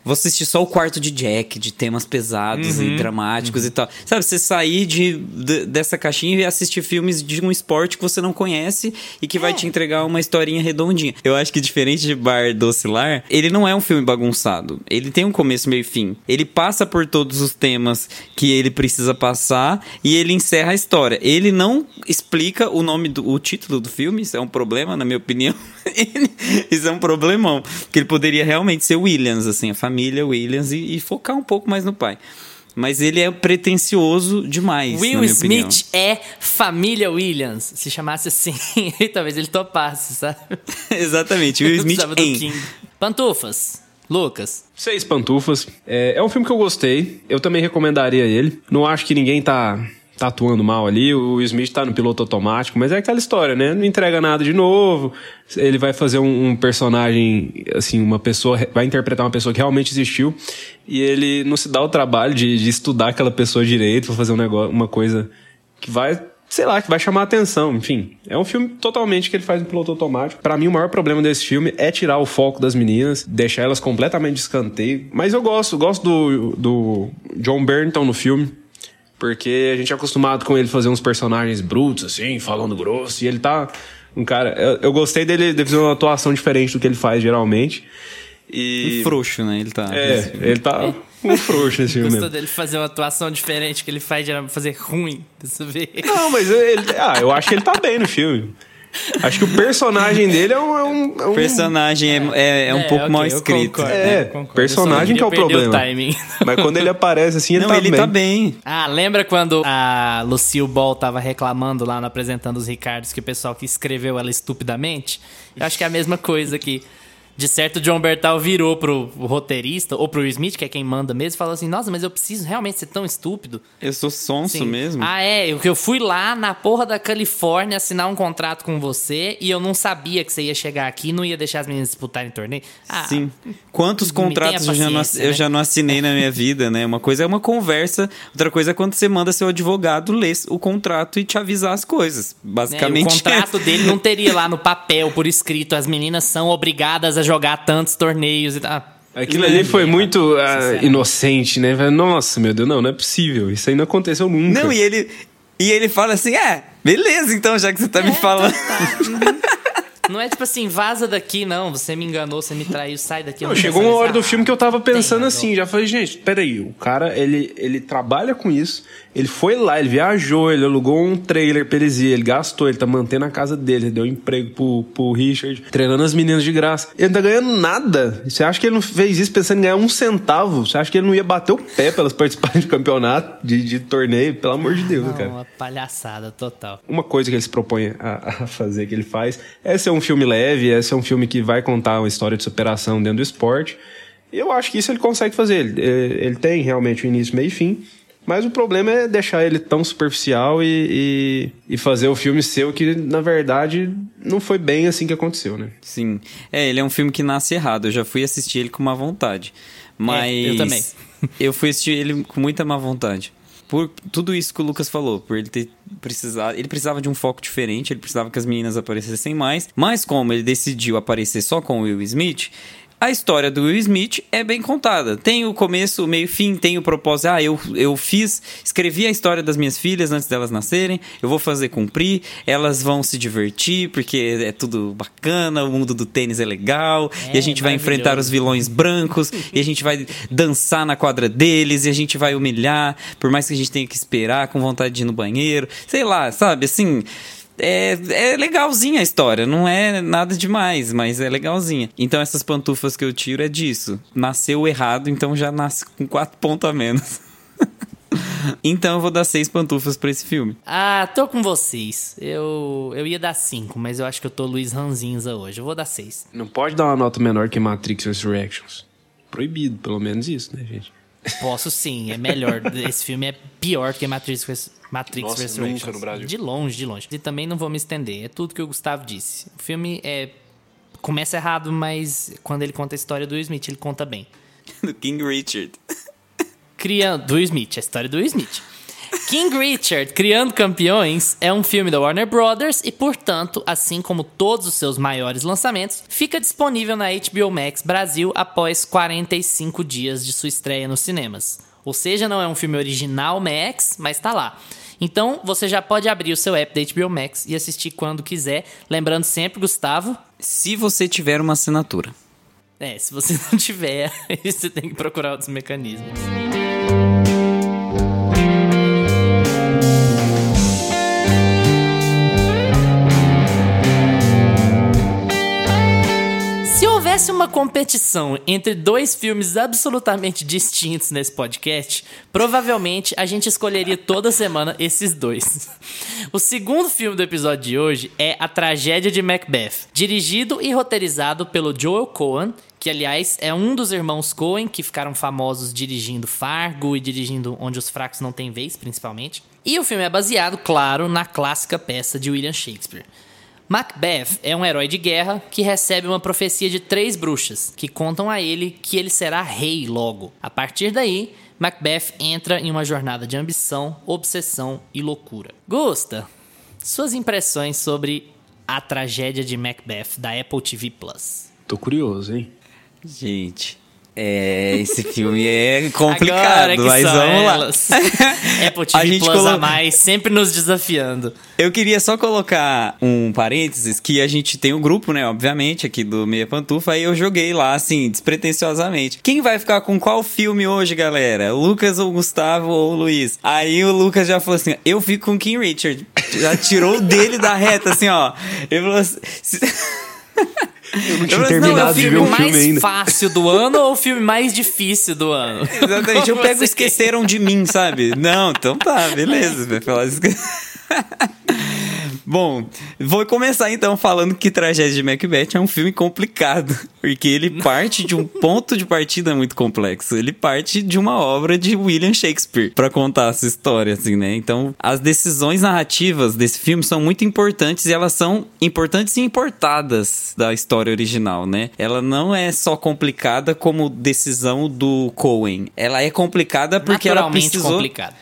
vou assistir só o quarto de Jack, de temas pesados Uhum. e dramáticos e tal. Sabe, você sair de, de- dessa caixinha e assistir filmes de um esporte que você não conhece e que vai É. te entregar uma historinha redondinha. Eu acho que diferente de Bar do Oscilar, ele não é um filme bagunçado. Ele tem um começo, meio e fim. Ele passa por todos os temas que ele precisa passar e ele encerra a história. Ele não explica o nome do o título do filme, isso é um problema, na minha opinião. isso é um problemão. Porque ele poderia realmente ser Williams, assim, a família Williams, e, e focar um pouco mais no pai. Mas ele é pretencioso demais. na Will minha opinião. Smith é família Williams. Se chamasse assim, talvez ele topasse, sabe? Exatamente, Will Smith em. King. Pantufas. Lucas. Seis Pantufas. É, é um filme que eu gostei. Eu também recomendaria ele. Não acho que ninguém tá, tá atuando mal ali. O Smith tá no piloto automático, mas é aquela história, né? Não entrega nada de novo. Ele vai fazer um, um personagem, assim, uma pessoa. Vai interpretar uma pessoa que realmente existiu. E ele não se dá o trabalho de, de estudar aquela pessoa direito pra fazer um negócio, uma coisa que vai sei lá, que vai chamar a atenção. Enfim, é um filme totalmente que ele faz no piloto automático. Pra mim, o maior problema desse filme é tirar o foco das meninas, deixar elas completamente de escanteio. Mas eu gosto, gosto do, do John Bernton no filme. Porque a gente é acostumado com ele fazer uns personagens brutos, assim, falando grosso. E ele tá um cara. Eu, eu gostei dele de fazer uma atuação diferente do que ele faz geralmente. E. Um frouxo, né? Ele tá. É, ele tá um frouxo nesse filme. Gostou mesmo. dele fazer uma atuação diferente que ele faz geralmente fazer ruim. Dessa vez. Não, mas ele. Ah, eu acho que ele tá bem no filme. Acho que o personagem dele é um. É um, é um- O personagem é, é, é um pouco ok, mal escrito. concordo, É, eu concordo. personagem que é o problema. timing. Mas quando ele aparece assim, ele Não, tá ele bem. tá bem. Ah, lembra quando a Lucille Ball tava reclamando lá no Apresentando os Ricardos que o pessoal que escreveu ela estupidamente? Eu acho que é a mesma coisa aqui. De certo, o John Bertal virou pro roteirista, ou pro Smith, que é quem manda mesmo, e falou assim: Nossa, mas eu preciso realmente ser tão estúpido. Eu sou sonso Sim. mesmo. Ah, é. Eu, eu fui lá na porra da Califórnia assinar um contrato com você e eu não sabia que você ia chegar aqui e não ia deixar as meninas disputarem torneio. Ah, Sim. Quantos contratos eu já, não, paciência, eu né? já não assinei na minha vida, né? Uma coisa é uma conversa, outra coisa é quando você manda seu advogado ler o contrato e te avisar as coisas. né, Basicamente. o contrato dele não teria lá no papel, por escrito, as meninas são obrigadas a jogar tantos torneios e tal. Aquilo ali foi muito ah, inocente, né? Nossa, meu Deus, não, não é possível. Isso aí não aconteceu nunca. Não, e ele, e ele fala assim: é, beleza, então, já que você tá É, me falando. Não é tipo assim, vaza daqui, não. Você me enganou, você me traiu, sai daqui. Não, chegou uma hora do filme que eu tava pensando tem assim, já falei, gente, peraí, o cara, ele, ele trabalha com isso, ele foi lá, ele viajou, ele alugou um trailer pra eles ele gastou, ele tá mantendo a casa dele, ele deu emprego pro, pro Richard, treinando as meninas de graça. Ele não tá ganhando nada. Você acha que ele não fez isso pensando em ganhar um centavo? Você acha que ele não ia bater o pé pelas participarem de campeonato, de, de torneio? Pelo amor de Deus, Não, cara. uma palhaçada total. Uma coisa que ele se propõe a, a fazer, que ele faz, é ser um filme leve, é ser um filme que vai contar uma história de superação dentro do esporte. E eu acho que isso ele consegue fazer. Ele, eh, ele tem realmente o início, meio e fim. Mas o problema é deixar ele tão superficial e, e, e fazer o filme ser o que, na verdade, não foi bem assim que aconteceu, né? Sim. É, ele é um filme que nasce errado. Eu já fui assistir ele com má vontade. Mas. É, eu também. eu fui assistir ele com muita má vontade. Por tudo isso que o Lucas falou, por ele ter precisado, ele precisava de um foco diferente, ele precisava que as meninas aparecessem mais, mas como ele decidiu aparecer só com o Will Smith, a história do Will Smith é bem contada. Tem o começo, o meio fim, tem o propósito. Ah, eu, eu fiz, escrevi a história das minhas filhas antes delas nascerem, eu vou fazer cumprir, elas vão se divertir, porque é tudo bacana, o mundo do tênis é legal, É, e a gente vai enfrentar os vilões brancos, e a gente vai dançar na quadra deles, e a gente vai humilhar, por mais que a gente tenha que esperar com vontade de ir no banheiro. Sei lá, sabe, assim é, é legalzinha a história, não é nada demais, mas é legalzinha. Então essas pantufas que eu tiro é disso. Nasceu errado, então já nasce com quatro pontos a menos. então eu vou dar seis pantufas pra esse filme. Ah, tô com vocês. Eu, eu ia dar cinco, mas eu acho que eu tô Luiz Ranzinza hoje. Eu vou dar seis. Não pode dar uma nota menor que Matrix Resurrections. Proibido, pelo menos isso, né, gente? Posso sim, é melhor. Esse filme é pior que Matrix, Matrix Nossa, Resurrections. nunca no Brasil. De longe, de longe. E também não vou me estender. É tudo que o Gustavo disse. O filme é começa errado, mas quando ele conta a história do Will Smith, ele conta bem. Do King Richard. Criando do Will Smith, a história do Will Smith. King Richard, Criando Campeões, é um filme da Warner Brothers e, portanto, assim como todos os seus maiores lançamentos, fica disponível na HBO Max Brasil após 45 dias de sua estreia nos cinemas. Ou seja, não é um filme original Max, mas tá lá. Então, você já pode abrir o seu app da HBO Max e assistir quando quiser. Lembrando sempre, Gustavo, Se você tiver uma assinatura. é, se você não tiver, você tem que procurar outros mecanismos. Houvesse uma competição entre dois filmes absolutamente distintos nesse podcast, provavelmente a gente escolheria toda semana esses dois. O segundo filme do episódio de hoje é A Tragédia de Macbeth, dirigido e roteirizado pelo Joel Cohen, que aliás é um dos irmãos Coen que ficaram famosos dirigindo Fargo e dirigindo Onde os Fracos Não Têm Vez, principalmente. E o filme é baseado, claro, na clássica peça de William Shakespeare. Macbeth é um herói de guerra que recebe uma profecia de três bruxas, que contam a ele que ele será rei logo. A partir daí, Macbeth entra em uma jornada de ambição, obsessão e loucura. Gusta, suas impressões sobre a tragédia de Macbeth da Apple TV Plus. Tô curioso, hein? Gente, é, esse filme é complicado, mas vamos lá. elas. Apple A TV gente Plus colo- a mais, sempre nos desafiando. Eu queria só colocar um parênteses que a gente tem o um grupo, né, obviamente, aqui do Meia Pantufa, aí eu joguei lá, assim, despretensiosamente. Quem vai ficar com qual filme hoje, galera? Lucas ou Gustavo ou Luiz? Aí o Lucas já falou assim, eu fico com o King Richard. Já tirou o dele da reta, assim, ó. Ele falou assim... "Se- Eu não Eu tinha não- Não, é terminado o de ver filme o filme mais ainda. fácil do ano ou o filme mais difícil do ano? Exatamente, eu Como pego você Esqueceram de Mim, sabe? Não, então tá, beleza. Vai falar isso. Bom, vou começar então falando que Tragédia de Macbeth é um filme complicado, porque ele parte de um ponto de partida muito complexo. Ele parte de uma obra de William Shakespeare para contar essa história, assim, né? Então, as decisões narrativas desse filme são muito importantes e elas são importantes e importadas da história original, né? Ela não é só complicada como decisão do Cohen. Ela é complicada porque ela precisou complicado.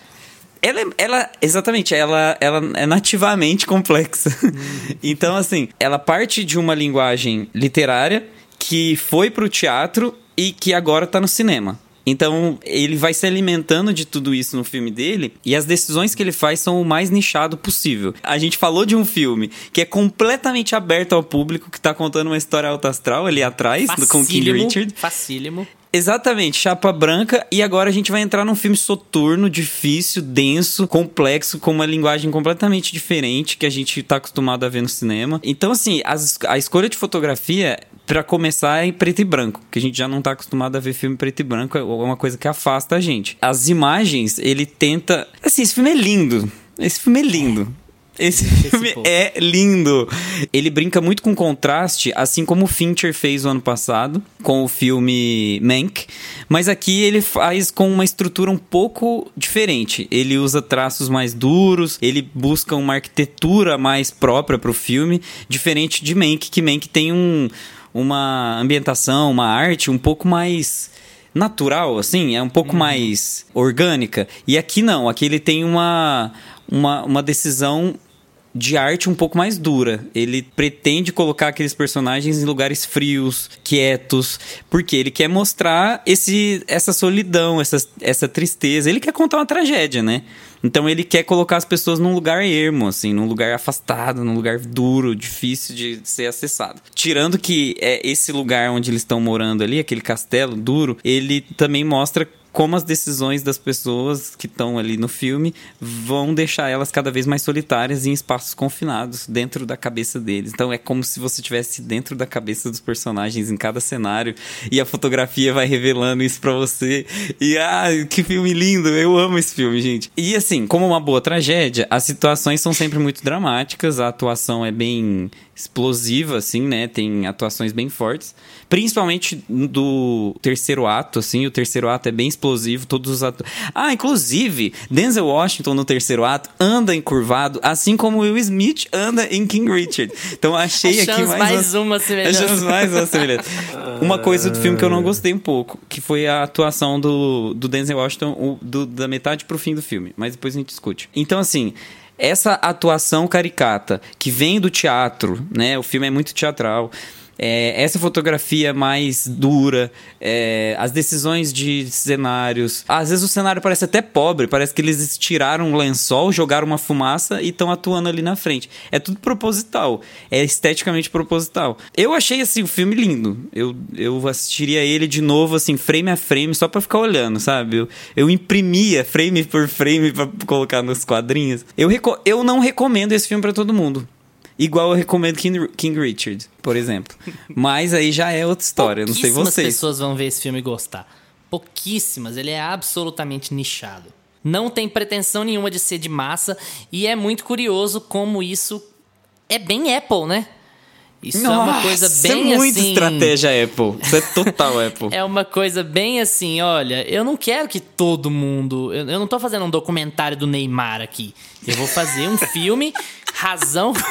Ela, é- ela exatamente, ela, ela é nativamente complexa. então, assim, ela parte de uma linguagem literária que foi pro teatro e que agora tá no cinema. Então, ele vai se alimentando de tudo isso no filme dele e as decisões que ele faz são o mais nichado possível. A gente falou de um filme que é completamente aberto ao público, que tá contando uma história alta astral ali atrás, do- com King Facílimo, Richard. Facílimo. Exatamente, chapa branca. E agora a gente vai entrar num filme soturno, difícil, denso, complexo, com uma linguagem completamente diferente que a gente tá acostumado a ver no cinema. Então, assim, as- a escolha de fotografia, pra começar, é em preto e branco, que a gente já não tá acostumado a ver filme preto e branco, é uma coisa que afasta a gente. As imagens, ele tenta. Assim, esse filme é lindo. Esse filme é lindo. Esse filme é lindo. Ele brinca muito com contraste, assim como o Fincher fez o ano passado com o filme Mank, mas aqui ele faz com uma estrutura um pouco diferente. Ele usa traços mais duros, ele busca uma arquitetura mais própria para o filme, diferente de Mank, que Mank tem um, uma ambientação, uma arte um pouco mais natural, assim, é um pouco mais orgânica. E aqui não, aqui ele tem uma, uma, uma decisão de arte um pouco mais dura. Ele pretende colocar aqueles personagens em lugares frios, quietos, porque ele quer mostrar esse, essa solidão, essa, essa tristeza. Ele quer contar uma tragédia, né? Então ele quer colocar as pessoas num lugar ermo, assim, num lugar afastado, num lugar duro, difícil de ser acessado. Tirando que é esse lugar onde eles estão morando ali, aquele castelo duro, ele também mostra como as decisões das pessoas que estão ali no filme vão deixar elas cada vez mais solitárias em espaços confinados dentro da cabeça deles. Então é como se você estivesse dentro da cabeça dos personagens em cada cenário e a fotografia vai revelando isso para você. E ah, que filme lindo! Eu amo esse filme, gente. E assim, como uma boa tragédia, as situações são sempre muito dramáticas, a atuação é bem explosiva, assim, né? Tem atuações bem fortes. Principalmente do terceiro ato, assim. O terceiro ato é bem explosivo. Todos os atores. Ah, inclusive, Denzel Washington no terceiro ato anda encurvado, assim como Will Smith anda em King Richard. Então achei Achamos aqui mais, mais uma semelhança. Achamos mais uma semelhança. uma coisa do filme que eu não gostei um pouco, que foi a atuação do, do Denzel Washington do, da metade pro fim do filme. Mas depois a gente discute. Então, assim essa atuação caricata que vem do teatro, né? O filme é muito teatral. É, essa fotografia mais dura, é, as decisões de cenários. Às vezes o cenário parece até pobre, parece que eles tiraram um lençol, jogaram uma fumaça e estão atuando ali na frente. É tudo proposital, é esteticamente proposital. Eu achei assim o filme lindo. Eu, eu assistiria ele de novo, assim, frame a frame, só para ficar olhando, sabe? Eu, eu imprimia frame por frame para colocar nos quadrinhos. Eu, eu não recomendo esse filme para todo mundo. Igual eu recomendo King, King Richard, por exemplo. Mas aí já é outra história, não sei vocês. pessoas vão ver esse filme e gostar. Pouquíssimas, ele é absolutamente nichado. Não tem pretensão nenhuma de ser de massa e é muito curioso como isso é bem Apple, né? Isso Nossa, é uma coisa bem é muito assim. estratégia Apple. Isso é total Apple. É uma coisa bem assim, olha, eu não quero que todo mundo. Eu, eu não tô fazendo um documentário do Neymar aqui. Eu vou fazer um filme Razão.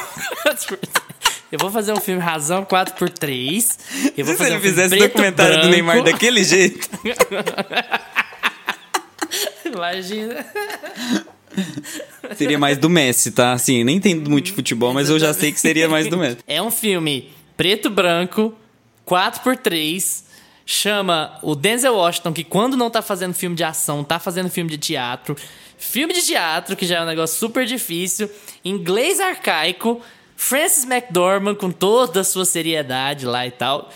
Eu vou fazer um filme Razão 4x3. Eu vou Se fazer ele um fizesse preto, documentário do branco. Neymar daquele jeito. Imagina. Seria mais do Messi, tá? Assim, nem entendo muito de futebol, mas eu já sei que seria mais do Messi. É um filme preto branco, 4x3. Chama o Denzel Washington, que quando não tá fazendo filme de ação, tá fazendo filme de teatro. Filme de teatro, que já é um negócio super difícil. Inglês arcaico. Francis McDormand com toda a sua seriedade lá e tal.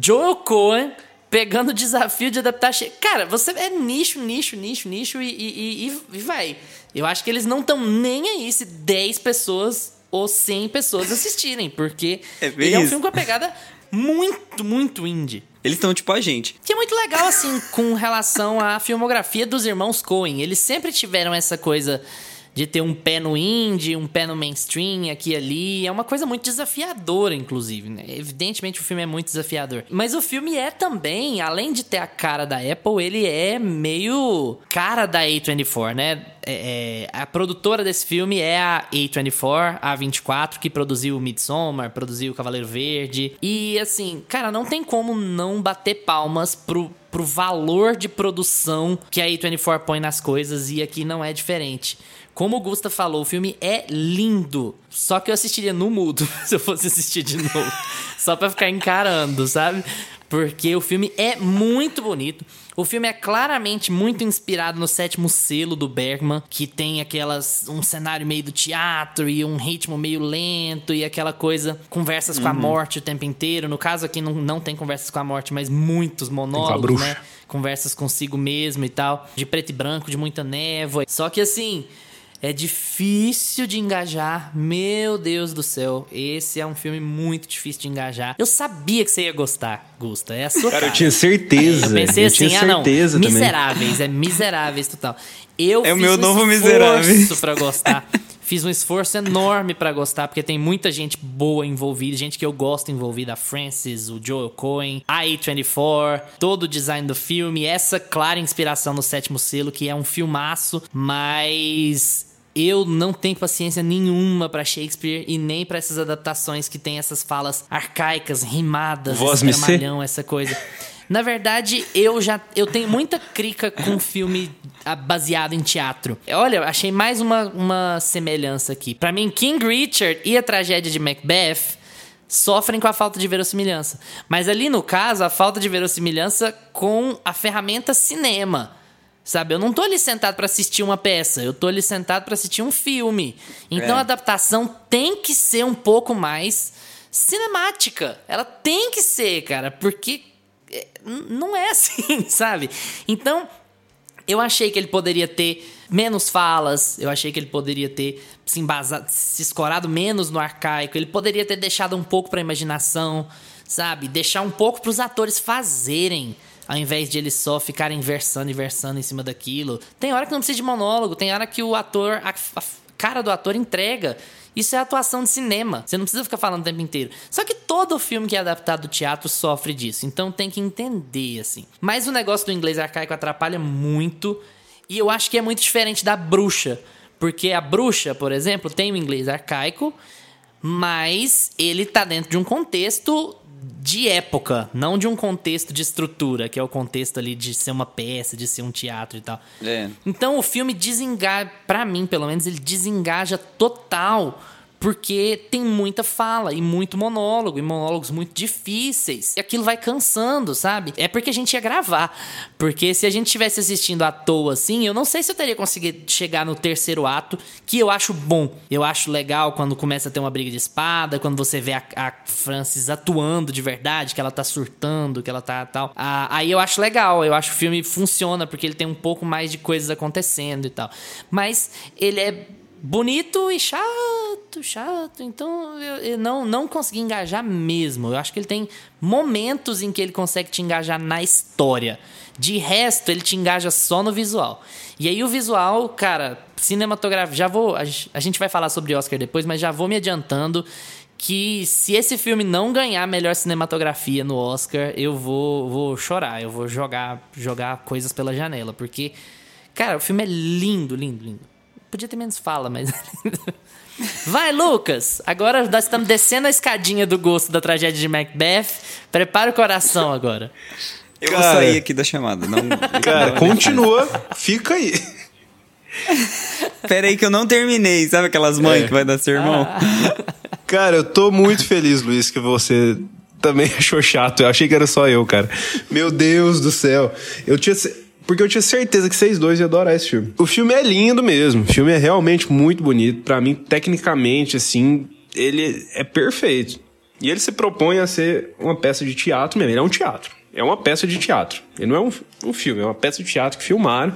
Joel Cohen pegando o desafio de adaptar. Cara, você é nicho, nicho, nicho, nicho e, e, e- e vai. Eu acho que eles não estão nem aí se 10 pessoas ou 100 pessoas assistirem, porque É ele é um filme com uma pegada muito, muito indie. Eles estão tipo a gente. Que é muito legal, assim, com relação à filmografia dos irmãos Coen. Eles sempre tiveram essa coisa de ter um pé no indie, um pé no mainstream, aqui e ali. É uma coisa muito desafiadora, inclusive, né? Evidentemente o filme é muito desafiador. Mas o filme é também, além de ter a cara da Apple, ele é meio cara da A24, né? É- é, a produtora desse filme é a A24, a 24, que produziu Midsommar, produziu Cavaleiro Verde. E assim, cara, não tem como não bater palmas pro, pro valor de produção que a A24 põe nas coisas e aqui não é diferente. Como o Gusta falou, o filme é lindo. Só que eu assistiria no mudo se eu fosse assistir de novo. Só pra ficar encarando, sabe? Porque o filme é muito bonito. O filme é claramente muito inspirado no sétimo selo do Bergman, que tem aquelas um cenário meio do teatro e um ritmo meio lento e aquela coisa, conversas com a morte o tempo inteiro. No caso aqui não, não tem conversas com a morte, mas muitos monólogos, né? Conversas consigo mesmo e tal, de preto e branco, de muita névoa. Só que assim, é difícil de engajar. Meu Deus do céu. Esse é um filme muito difícil de engajar. Eu sabia que você ia gostar, Gusta. É a sua Cara, cara. eu tinha certeza. Eu pensei eu assim, tinha ah não, certeza também. miseráveis, é miseráveis total. Eu É o fiz meu um novo Miseráveis. pra gostar. Fiz um esforço enorme pra gostar, porque tem muita gente boa envolvida, gente que eu gosto envolvida, a Francis, o Joel Cohen, a A24, todo o design do filme, essa clara inspiração no Sétimo Selo, que é um filmaço, mas eu não tenho paciência nenhuma pra Shakespeare e nem pra essas adaptações que tem essas falas arcaicas, rimadas, Voz esse essa coisa. Na verdade, eu já eu tenho muita crica com filme ah, baseado em teatro. Olha, achei mais uma, uma semelhança aqui. Para mim, King Richard e a tragédia de Macbeth sofrem com a falta de verossimilhança. Mas ali no caso, a falta de verossimilhança com a ferramenta cinema. Sabe, eu não tô ali sentado para assistir uma peça, eu tô ali sentado para assistir um filme. Então É. a adaptação tem que ser um pouco mais cinemática. Ela tem que ser, cara, porque é, não é assim, sabe? Então, eu achei que ele poderia ter menos falas, eu achei que ele poderia ter se embasado, se escorado menos no arcaico, ele poderia ter deixado um pouco pra imaginação, sabe? Deixar um pouco pros atores fazerem, ao invés de eles só ficarem versando e versando em cima daquilo. Tem hora que não precisa de monólogo, tem hora que o ator, a, a cara do ator entrega. Isso é atuação de cinema. Você não precisa ficar falando o tempo inteiro. Só que todo filme que é adaptado do teatro sofre disso. Então tem que entender, assim. Mas o negócio do inglês arcaico atrapalha muito. E eu acho que é muito diferente da bruxa. Porque a bruxa, por exemplo, tem o inglês arcaico, mas ele tá dentro de um contexto de época, não de um contexto de estrutura, que é o contexto ali de ser uma peça, de ser um teatro e tal. É. Então o filme desengaja, pra mim pelo menos, ele desengaja total. Porque tem muita fala e muito monólogo, e monólogos muito difíceis. E aquilo vai cansando, sabe? É porque a gente ia gravar. Porque se a gente estivesse assistindo à toa assim, eu não sei se eu teria conseguido chegar no terceiro ato, que eu acho bom. Eu acho legal quando começa a ter uma briga de espada, quando você vê a, a Francis atuando de verdade, que ela tá surtando, que ela tá tal. Ah, aí eu acho legal, eu acho que o filme funciona, porque ele tem um pouco mais de coisas acontecendo e tal. Mas ele é bonito e chato, chato. Então eu, eu não, não consegui engajar mesmo. Eu acho que ele tem momentos em que ele consegue te engajar na história. De resto, ele te engaja só no visual. E aí o visual, cara, cinematográfico. Já vou. A gen- a gente vai falar sobre Oscar depois, mas já vou me adiantando que se esse filme não ganhar melhor cinematografia no Oscar, eu vou, vou chorar, eu vou jogar, jogar coisas pela janela, porque cara, o filme é lindo, lindo, lindo. Podia ter menos fala, mas Vai, Lucas! Agora nós estamos descendo a escadinha do gosto da tragédia de Macbeth. Prepara o coração agora. Eu vou Cara. sair aqui da chamada. Não, Cara, continua, fica aí. Pera aí que eu não terminei. Sabe aquelas mães É. que vai dar sermão? Cara, eu tô muito feliz, Luiz, que você também achou chato. Eu achei que era só eu, cara. Meu Deus do céu. Eu tinha. Porque eu tinha certeza que vocês dois iam adorar esse filme. O filme é lindo mesmo. O filme é realmente muito bonito. Pra mim, tecnicamente, assim, ele é perfeito. E ele se propõe a ser uma peça de teatro mesmo. Ele é um teatro. É uma peça de teatro. Ele não é um, um filme, é uma peça de teatro que filmaram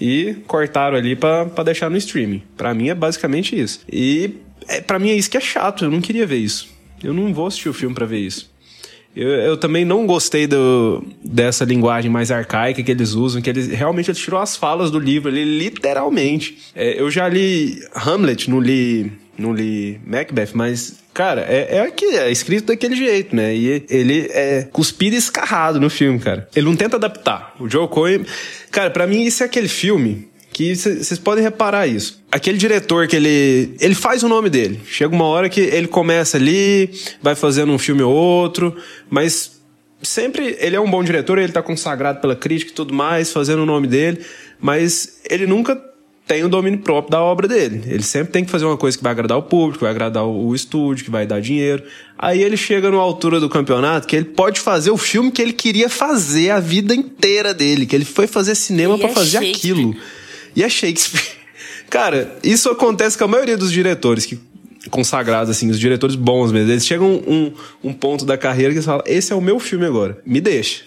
e cortaram ali pra deixar no streaming. Pra mim é basicamente isso. E é, para mim é isso que é chato. Eu não queria ver isso. Eu não vou assistir o filme pra ver isso. Eu, eu também não gostei do, dessa linguagem mais arcaica que eles usam, que eles realmente eles tirou as falas do livro ali, literalmente. É, eu já li Hamlet, não li, não li Macbeth, mas, cara, é, é, que é escrito daquele jeito, né? E ele é cuspido e escarrado no filme, cara. Ele não tenta adaptar. O Joe Coen. Cara, pra mim, isso é aquele filme que vocês podem reparar isso. Aquele diretor que ele. Ele faz o nome dele. Chega uma hora que ele começa ali, vai fazendo um filme ou outro, mas sempre ele é um bom diretor, ele tá consagrado pela crítica e tudo mais, fazendo o nome dele, mas ele nunca tem o domínio próprio da obra dele. Ele sempre tem que fazer uma coisa que vai agradar o público, que vai agradar o estúdio, que vai dar dinheiro. Aí ele chega numa altura do campeonato que ele pode fazer o filme que ele queria fazer a vida inteira dele, que ele foi fazer cinema pra é fazer aquilo. E é Shakespeare. Cara, isso acontece com a maioria dos diretores que consagrados, assim, os diretores bons mesmo. Eles chegam um, um ponto da carreira que eles falam: esse é o meu filme agora, me deixa.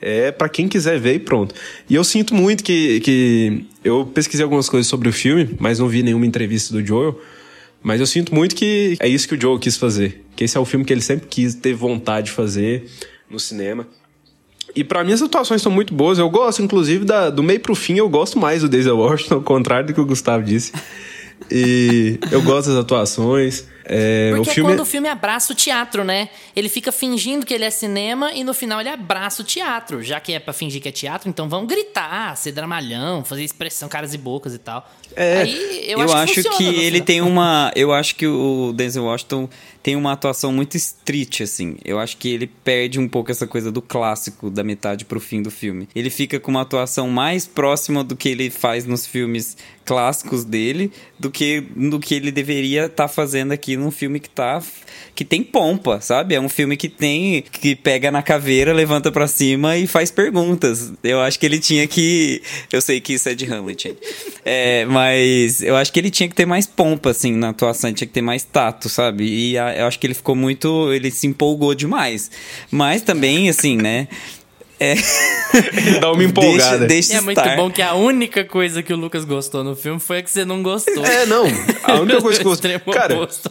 É pra quem quiser ver e pronto. E eu sinto muito que, que. Eu pesquisei algumas coisas sobre o filme, mas não vi nenhuma entrevista do Joel. Mas eu sinto muito que é isso que o Joel quis fazer. Que esse é o filme que ele sempre quis ter vontade de fazer no cinema. E pra mim as atuações são muito boas. Eu gosto, inclusive, da- do meio pro fim, eu gosto mais do Denzel Washington, ao contrário do que o Gustavo disse. E eu gosto das atuações. É, Porque o é filme quando o filme abraça o teatro, né? Ele fica fingindo que ele é cinema e no final ele abraça o teatro. Já que é pra fingir que é teatro, então vamos gritar, ser dramalhão, fazer expressão, caras e bocas e tal. É, Aí eu, Eu, acho, acho, que, que ele tem uma. Eu acho que o Denzel Washington tem uma atuação muito street, assim. Eu acho que ele perde um pouco essa coisa do clássico da metade pro fim do filme. Ele fica com uma atuação mais próxima do que ele faz nos filmes clássicos dele do que do que ele deveria estar fazendo aqui num filme que tá que tem pompa, sabe? É um filme que tem que pega na caveira, levanta pra cima e faz perguntas. Eu acho que ele tinha que eu sei que isso é de Hamlet. É, mas eu acho que ele tinha que ter mais pompa assim na atuação, tinha que ter mais tato, sabe? E a- eu acho que ele ficou muito, ele se empolgou demais. Mas também assim, né? É, dá uma empolgada. Deixa, deixa É muito estar. bom que a única coisa que o Lucas gostou no filme foi a que você não gostou. É, não. A única coisa que eu Extremo Cara, oposto.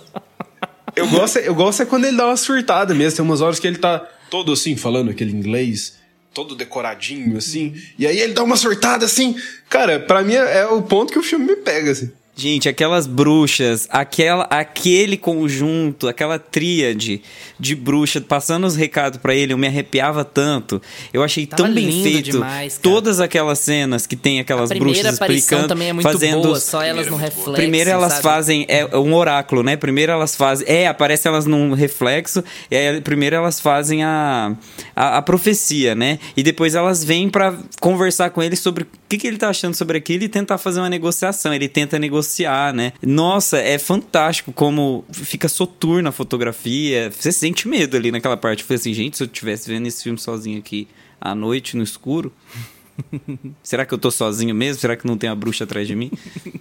eu gosto, eu gosto é quando ele dá uma surtada mesmo. Tem umas horas que ele tá todo assim, falando aquele inglês, todo decoradinho, assim. E aí ele dá uma surtada assim. Cara, pra mim é, é o ponto que o filme me pega, assim. Gente, aquelas bruxas, aquela, aquele conjunto, aquela tríade de bruxa passando os recados pra ele, eu me arrepiava tanto. Eu achei Tava tão bem lindo feito. demais, todas aquelas cenas que tem aquelas A primeira bruxas aparição explicando, também é muito fazendo boa, só elas no reflexo. Primeiro elas sabe? fazem é um oráculo, né? Primeiro elas fazem, é, aparece elas num reflexo, e aí primeiro elas fazem a, a, a profecia, né? E depois elas vêm pra conversar com ele sobre o que, que ele tá achando sobre aquilo e tentar fazer uma negociação. Ele tenta negociar, né? Nossa, é fantástico como fica soturna a fotografia. Você sente medo ali naquela parte. Eu falei assim, gente, se eu estivesse vendo esse filme sozinho aqui à noite, no escuro, será que eu tô sozinho mesmo? Será que não tem a bruxa atrás de mim?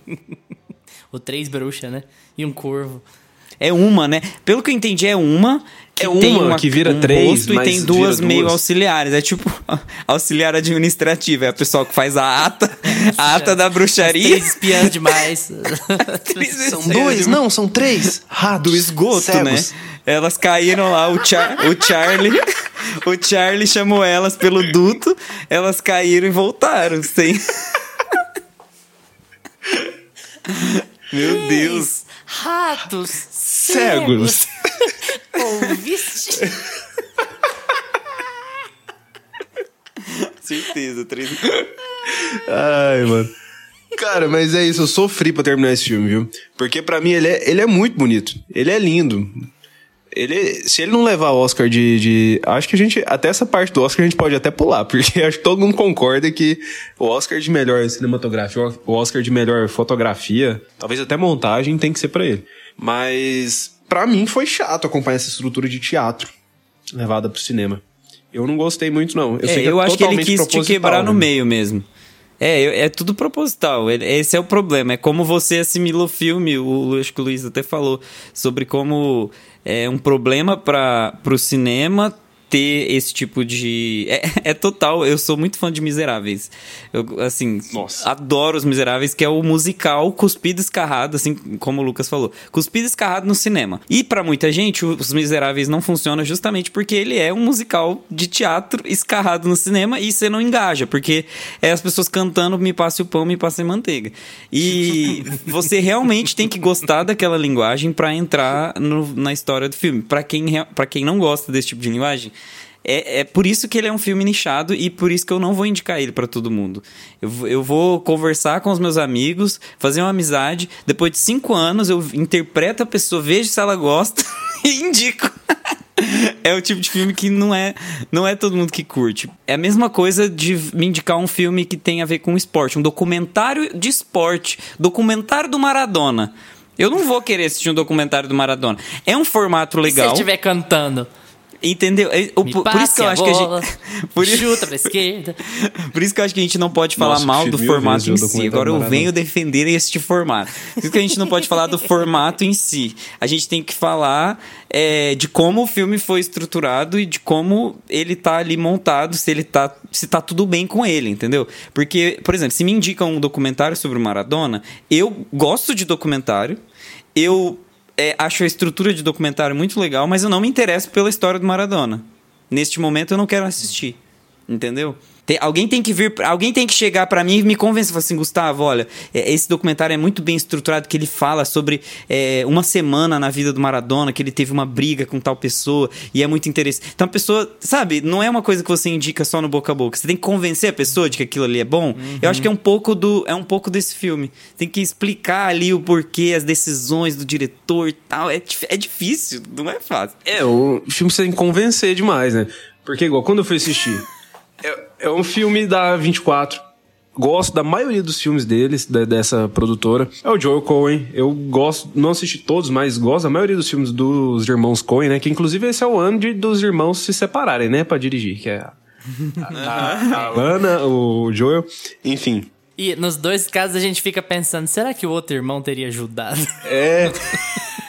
O três bruxas, né? E um corvo. É uma, né? Pelo que eu entendi, é uma. Que É tem uma que vira um três, rosto e tem duas meio duas. auxiliares. É tipo auxiliar administrativa. É a pessoa que faz a ata, a ata da bruxaria. Três espiãs demais. São dois? Não, são três. Ratos. do esgoto, cegos. né? Elas caíram lá, o, Char o Charlie. O Charlie chamou elas pelo duto, elas caíram e voltaram. Sem... Meu Deus. Ratos Cegos. cegos. Ouviste? Certeza, três. Ai, mano. Cara, mas é isso, eu sofri pra terminar esse filme, viu? Porque pra mim ele é, ele é muito bonito. Ele é lindo. Ele, se ele não levar o Oscar de, de. Acho que a gente. Até essa parte do Oscar a gente pode até pular, porque acho que todo mundo concorda que o Oscar de melhor cinematografia, o Oscar de melhor fotografia, talvez até montagem, tem que ser pra ele. Mas, pra mim, foi chato acompanhar essa estrutura de teatro levada pro cinema. Eu não gostei muito, não. Eu, É, sei que eu é acho que ele quis te quebrar no né? meio mesmo. É, é tudo proposital. Esse é o problema. É como você assimila o filme. O, acho que o Luiz até falou sobre como é um problema para o cinema ter esse tipo de. É, é total. Eu sou muito fã de Miseráveis. Eu, assim, Nossa. adoro os Miseráveis, que é o musical cuspido escarrado, assim como o Lucas falou. Cuspido escarrado no cinema. E pra muita gente, os Miseráveis não funciona justamente porque ele é um musical de teatro escarrado no cinema e você não engaja, porque é as pessoas cantando me passe o pão, me passe a manteiga. E você realmente tem que gostar daquela linguagem pra entrar no- na história do filme. Pra quem, pra quem não gosta desse tipo de linguagem, é, é por isso que ele é um filme nichado e por isso que eu não vou indicar ele pra todo mundo. Eu, vou- eu vou conversar com os meus amigos, fazer uma amizade. Depois de cinco anos, eu interpreto a pessoa, vejo se ela gosta e indico. É o tipo de filme que não é, não é todo mundo que curte. É a mesma coisa de me indicar um filme que tem a ver com esporte, um documentário de esporte, documentário do Maradona. Eu não vou querer assistir um documentário do Maradona. É um formato Se legal. estiver cantando. Entendeu? É, o- por, por isso que eu acho que a bola, gente. Por isso, Chuta pra esquerda. por isso que eu acho que a gente não pode falar Nossa, mal do formato em si. Agora eu venho defender este formato. Por isso que a gente não pode falar do formato em si. A gente tem que falar é, de como o filme foi estruturado e de como ele tá ali montado, se ele tá. se tá tudo bem com ele, entendeu? Porque, por exemplo, se me indicam um documentário sobre o Maradona, eu gosto de documentário. Eu é, acho a estrutura de documentário muito legal, mas eu não me interesso pela história do Maradona. Neste momento eu não quero assistir. Entendeu? Tem- alguém tem que vir, alguém tem que chegar pra mim e me convencer, assim, Gustavo, olha, é, esse documentário é muito bem estruturado, que ele fala sobre é, uma semana na vida do Maradona, que ele teve uma briga com tal pessoa e é muito interessante. Então a pessoa, sabe, não é uma coisa que você indica só no boca a boca. Você tem que convencer a pessoa de que aquilo ali é bom. Eu acho que é um pouco do, é um pouco desse filme. Tem que explicar ali o porquê, as decisões do diretor e tal. É, é difícil, não é fácil. É, o filme você tem que convencer demais, né? Porque, igual, quando eu fui assistir, é, é um filme da 24. Gosto da maioria dos filmes deles, dessa produtora. É o Joel Cohen. Eu gosto, não assisti todos, mas gosto da maioria dos filmes dos irmãos Cohen, né? Que inclusive esse é o ano de, dos irmãos se separarem, né? Pra dirigir, que é a, a, a Lana, o Joel. Enfim. E nos dois casos a gente fica pensando, será que o outro irmão teria ajudado? É.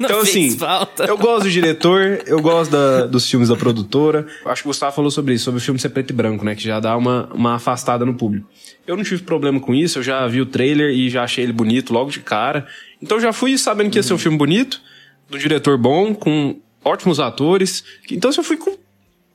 Então, assim, falta. eu gosto do diretor, eu gosto da- dos filmes da produtora. Acho que o Gustavo falou sobre isso, sobre o filme ser preto e branco, né? Que já dá uma, uma afastada no público. Eu não tive problema com isso, eu já vi o trailer e já achei ele bonito logo de cara. Então já fui sabendo que ia ser um filme bonito, do diretor bom, com ótimos atores. Então eu fui com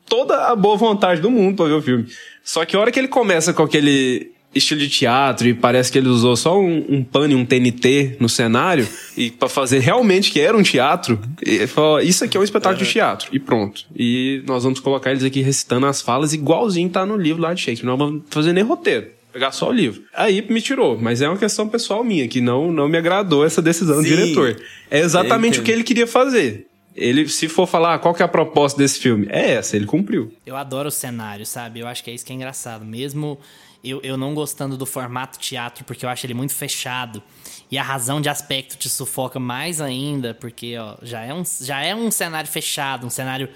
toda a boa vontade do mundo pra ver o filme. Só que a hora que ele começa com aquele estilo de teatro e parece que ele usou só um, um pano e um TNT no cenário e para fazer realmente que era um teatro, ele falou, isso aqui é um espetáculo de teatro e pronto. E nós vamos colocar eles aqui recitando as falas igualzinho tá no livro lá de Shakespeare. Não vamos fazer nem roteiro. Pegar só o livro. Aí me tirou, mas é uma questão pessoal minha, que não, não me agradou essa decisão do Sim. diretor. É exatamente o que ele queria fazer. Ele, se for falar ah, qual que é a proposta desse filme, é essa, ele cumpriu. Eu adoro o cenário, sabe? Eu acho que é isso que é engraçado. Mesmo eu, eu não gostando do formato teatro, porque eu acho ele muito fechado. E a razão de aspecto te sufoca mais ainda, porque ó, já, é um, já é um cenário fechado, um cenário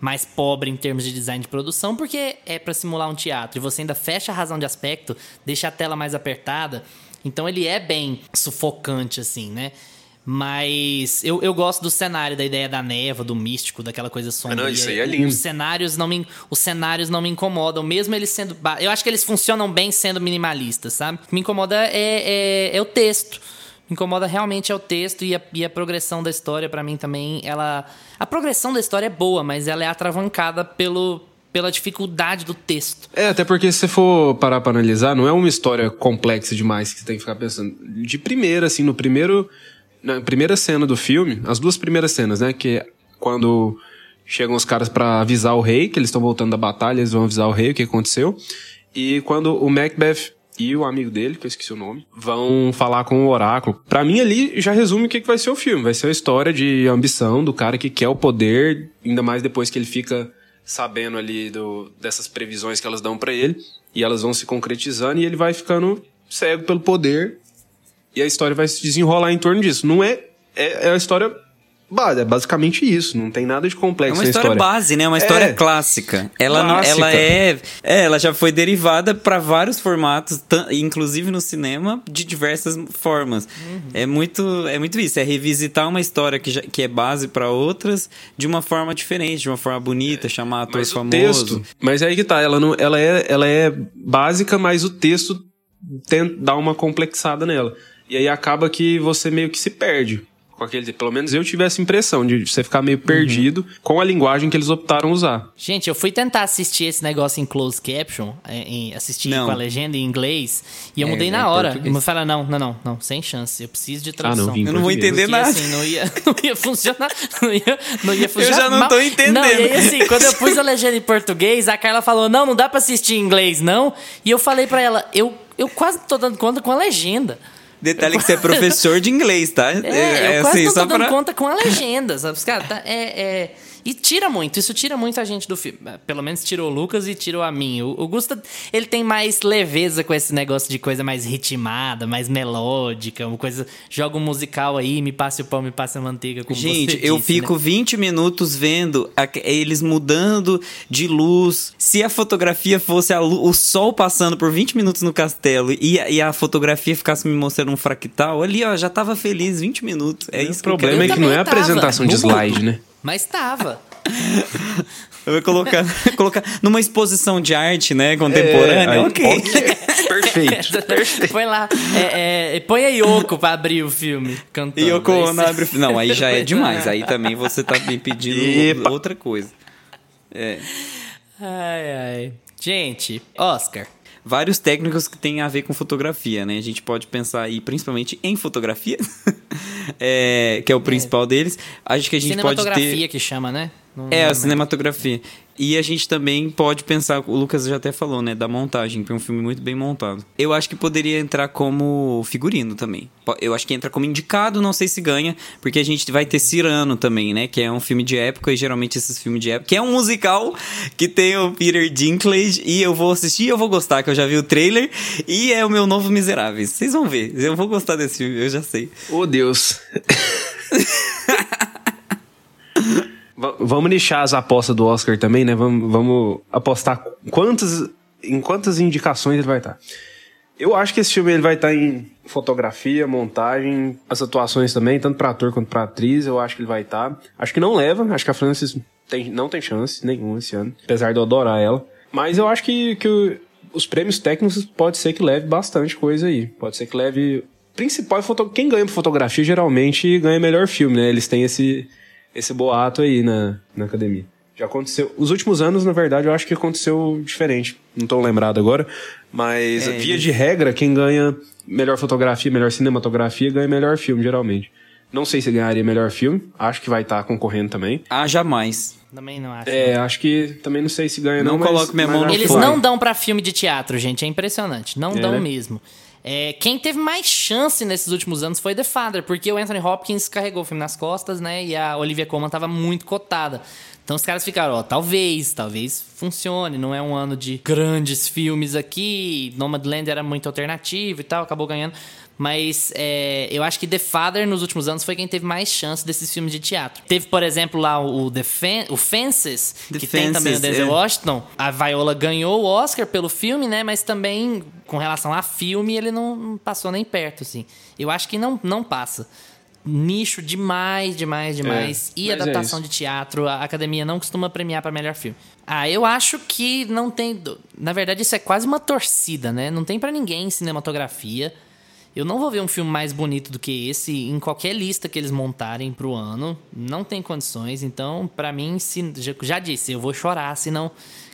mais pobre em termos de design de produção, porque é pra simular um teatro. E você ainda fecha a razão de aspecto, deixa a tela mais apertada. Então ele é bem sufocante, assim, né? Mas eu, eu gosto do cenário, da ideia da neva, do místico, daquela coisa sombria. não, isso aí é lindo. Os cenários não me, os cenários não me incomodam, mesmo eles sendo. Eu acho que eles funcionam bem sendo minimalistas, sabe? O que me incomoda é, é, é o texto. Me incomoda realmente é o texto e a, e a progressão da história, pra mim também. Ela. A progressão da história é boa, mas ela é atravancada pelo, pela dificuldade do texto. É, até porque se você for parar pra analisar, não é uma história complexa demais que você tem que ficar pensando. De primeira, assim, no primeiro. Na primeira cena do filme, as duas primeiras cenas, né? Que é quando chegam os caras pra avisar o rei, que eles estão voltando da batalha, eles vão avisar o rei o que aconteceu. E quando o Macbeth e o amigo dele, que eu esqueci o nome, vão falar com o oráculo. Pra mim ali já resume o que que vai ser o filme. Vai ser a história de ambição do cara que quer o poder, ainda mais depois que ele fica sabendo ali do, dessas previsões que elas dão pra ele e elas vão se concretizando e ele vai ficando cego pelo poder e a história vai se desenrolar em torno disso. Não é é, é a história base, é basicamente isso, não tem nada de É complexo uma na história, história. base, né? Uma história É. clássica. Ela, não- Clássica. ela é, é, ela já foi derivada para vários formatos, inclusive no cinema, de diversas formas. É muito, é muito isso. É revisitar uma história que, já, que é base para outras de uma forma diferente, de uma forma bonita, chamar ator Mas o famoso. texto, mas aí que tá, ela não, ela é, ela é básica, mas o texto tenta dar uma complexada nela. E aí acaba que você meio que se perde. Com aquele, pelo menos eu tive essa impressão de você ficar meio perdido com a linguagem que eles optaram usar. Gente, eu fui tentar assistir esse negócio em closed caption, é, em, assistir Não. com a legenda em inglês, e eu É, mudei é na hora. português. Eu falei, não, não, não, não, sem chance, eu preciso de tradução. não, vim em Eu não vou entender Porque, nada. assim, não ia, não ia funcionar. Não ia, não ia funcionar. já não mal. tô entendendo. Não, e aí, assim, quando eu pus a legenda em português, a Carla falou: não, não dá pra assistir em inglês, não. E eu falei pra ela: eu, eu quase tô dando conta com a legenda. Detalhe que você é professor de inglês, tá? É, eu quase não tô dando pra- conta com a legenda, sabe? Cara, tá, é, é- E tira muito, isso tira muito a gente do filme. Pelo menos tirou o Lucas e tirou a mim. O, o Gusta, ele tem mais leveza com esse negócio de coisa mais ritmada, mais melódica, uma coisa. Joga um musical aí, me passe o pão, me passe a manteiga. Como Gente, você eu disse, fico né? 20 minutos vendo a- eles mudando de luz. Se a fotografia fosse a o sol passando por 20 minutos no castelo e a, e a fotografia ficasse me mostrando um fractal, ali, ó, já tava feliz 20 minutos. É isso o problema eu é que não é tava. apresentação de No mudo. slide, né? Mas tava. Eu vou colocar, colocar numa exposição de arte, né, contemporânea. aí- ok. Perfeito. põe lá. é, é, põe a Yoko pra abrir o filme cantando. Yoko Aí cê- abre... Não, aí já é demais. Aí também você tá me pedindo Epa. outra coisa. É. Ai, ai. Gente, Oscar. Vários técnicos que têm a ver com fotografia, né? A gente pode pensar aí principalmente em fotografia, é, que é o principal deles. Acho que a gente pode ter... Cinematografia que chama, né? Não- É, a cinematografia. E a gente também pode pensar, o Lucas já até falou, né, da montagem, que é um filme muito bem montado. Eu acho que poderia entrar como figurino também. Eu acho que entra como indicado, não sei se ganha, porque a gente vai ter Cirano também, né, que é um filme de época, e geralmente esses filmes de época, que é um musical que tem o Peter Dinklage, e eu vou assistir e eu vou gostar, que eu já vi o trailer, e é o meu novo Miseráveis. Vocês vão ver, eu vou gostar desse filme, eu já sei. Ô, Deus. Va- vamos nichar as apostas do Oscar também, né? Vamos, vamos apostar quantas, em quantas indicações ele vai estar. Eu acho que esse filme ele vai estar em fotografia, montagem, as atuações também, tanto para ator quanto para atriz. Eu acho que ele vai estar. Acho que não leva, acho que a Frances tem, não tem chance nenhuma esse ano, apesar de eu adorar ela. Mas eu acho que, que os prêmios técnicos pode ser que leve bastante coisa aí. Pode ser que leve. Principal. Quem ganha por fotografia geralmente ganha melhor filme, né? Eles têm esse, esse boato aí na, na academia. Já aconteceu. Os últimos anos, na verdade, eu acho que aconteceu diferente. Não tô lembrado agora. Mas, É, via eles- de regra, quem ganha melhor fotografia, melhor cinematografia, ganha melhor filme, geralmente. Não sei se ganharia melhor filme. Acho que vai estar concorrendo também. Ah, jamais. Também não acho. É, acho que também não sei se ganha, não. Não mas- coloco minha mas mão no Eles não dão pra filme de teatro, gente. É impressionante. Não É, dão né? mesmo. É, quem teve mais chance nesses últimos anos foi The Father, porque o Anthony Hopkins carregou o filme nas costas, né? E a Olivia Colman tava muito cotada. Então os caras ficaram, ó, talvez, talvez funcione. Não é um ano de grandes filmes aqui. Nomadland era muito alternativo e tal, acabou ganhando. Mas é, eu acho que The Father, nos últimos anos, foi quem teve mais chance desses filmes de teatro. Teve, por exemplo, lá o, The Fen o Fences, The que tem também o Fences, Denzel é. Washington. A Viola ganhou o Oscar pelo filme, né? Mas também, com relação a filme, ele não, passou nem perto, assim. Eu acho que não, não passa. Nicho demais, demais, demais. É, e é adaptação isso. de teatro, a academia não costuma premiar para melhor filme. Ah, eu acho que não tem. Na verdade, isso é quase uma torcida, né? Não tem para ninguém em cinematografia. Eu não vou ver um filme mais bonito do que esse em qualquer lista que eles montarem pro ano. Não tem condições. Então, pra mim, se, já, disse, eu vou chorar se não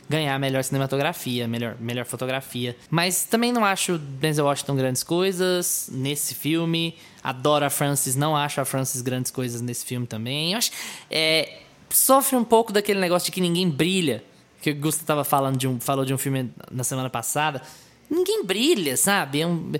ganhar melhor cinematografia, melhor, melhor fotografia. Mas também não acho Denzel Washington grandes coisas nesse filme. Adoro a Frances, não acho a Frances grandes coisas nesse filme também. Eu acho é, sofre um pouco daquele negócio de que ninguém brilha. Que o Gusto tava falando de um, falou de um filme na semana passada. Ninguém brilha, sabe? É um-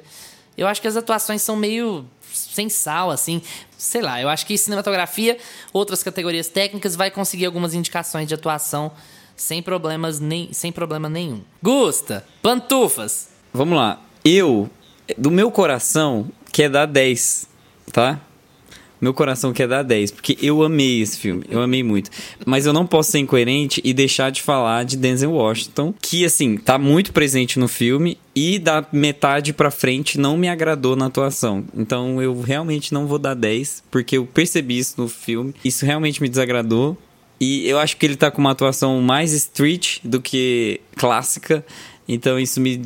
eu acho que as atuações são meio sem sal, assim. Sei lá, eu acho que cinematografia, outras categorias técnicas, vai conseguir algumas indicações de atuação sem problemas nem, sem problema nenhum. Gusta, pantufas. Vamos lá. Eu, do meu coração, quer dar 10, tá? Meu coração quer dar 10, porque eu amei esse filme, eu amei muito. Mas eu não posso ser incoerente e deixar de falar de Denzel Washington, que, assim, tá muito presente no filme e da metade pra frente não me agradou na atuação. Então eu realmente não vou dar 10, porque eu percebi isso no filme, isso realmente me desagradou. E eu acho que ele tá com uma atuação mais street do que clássica, então isso me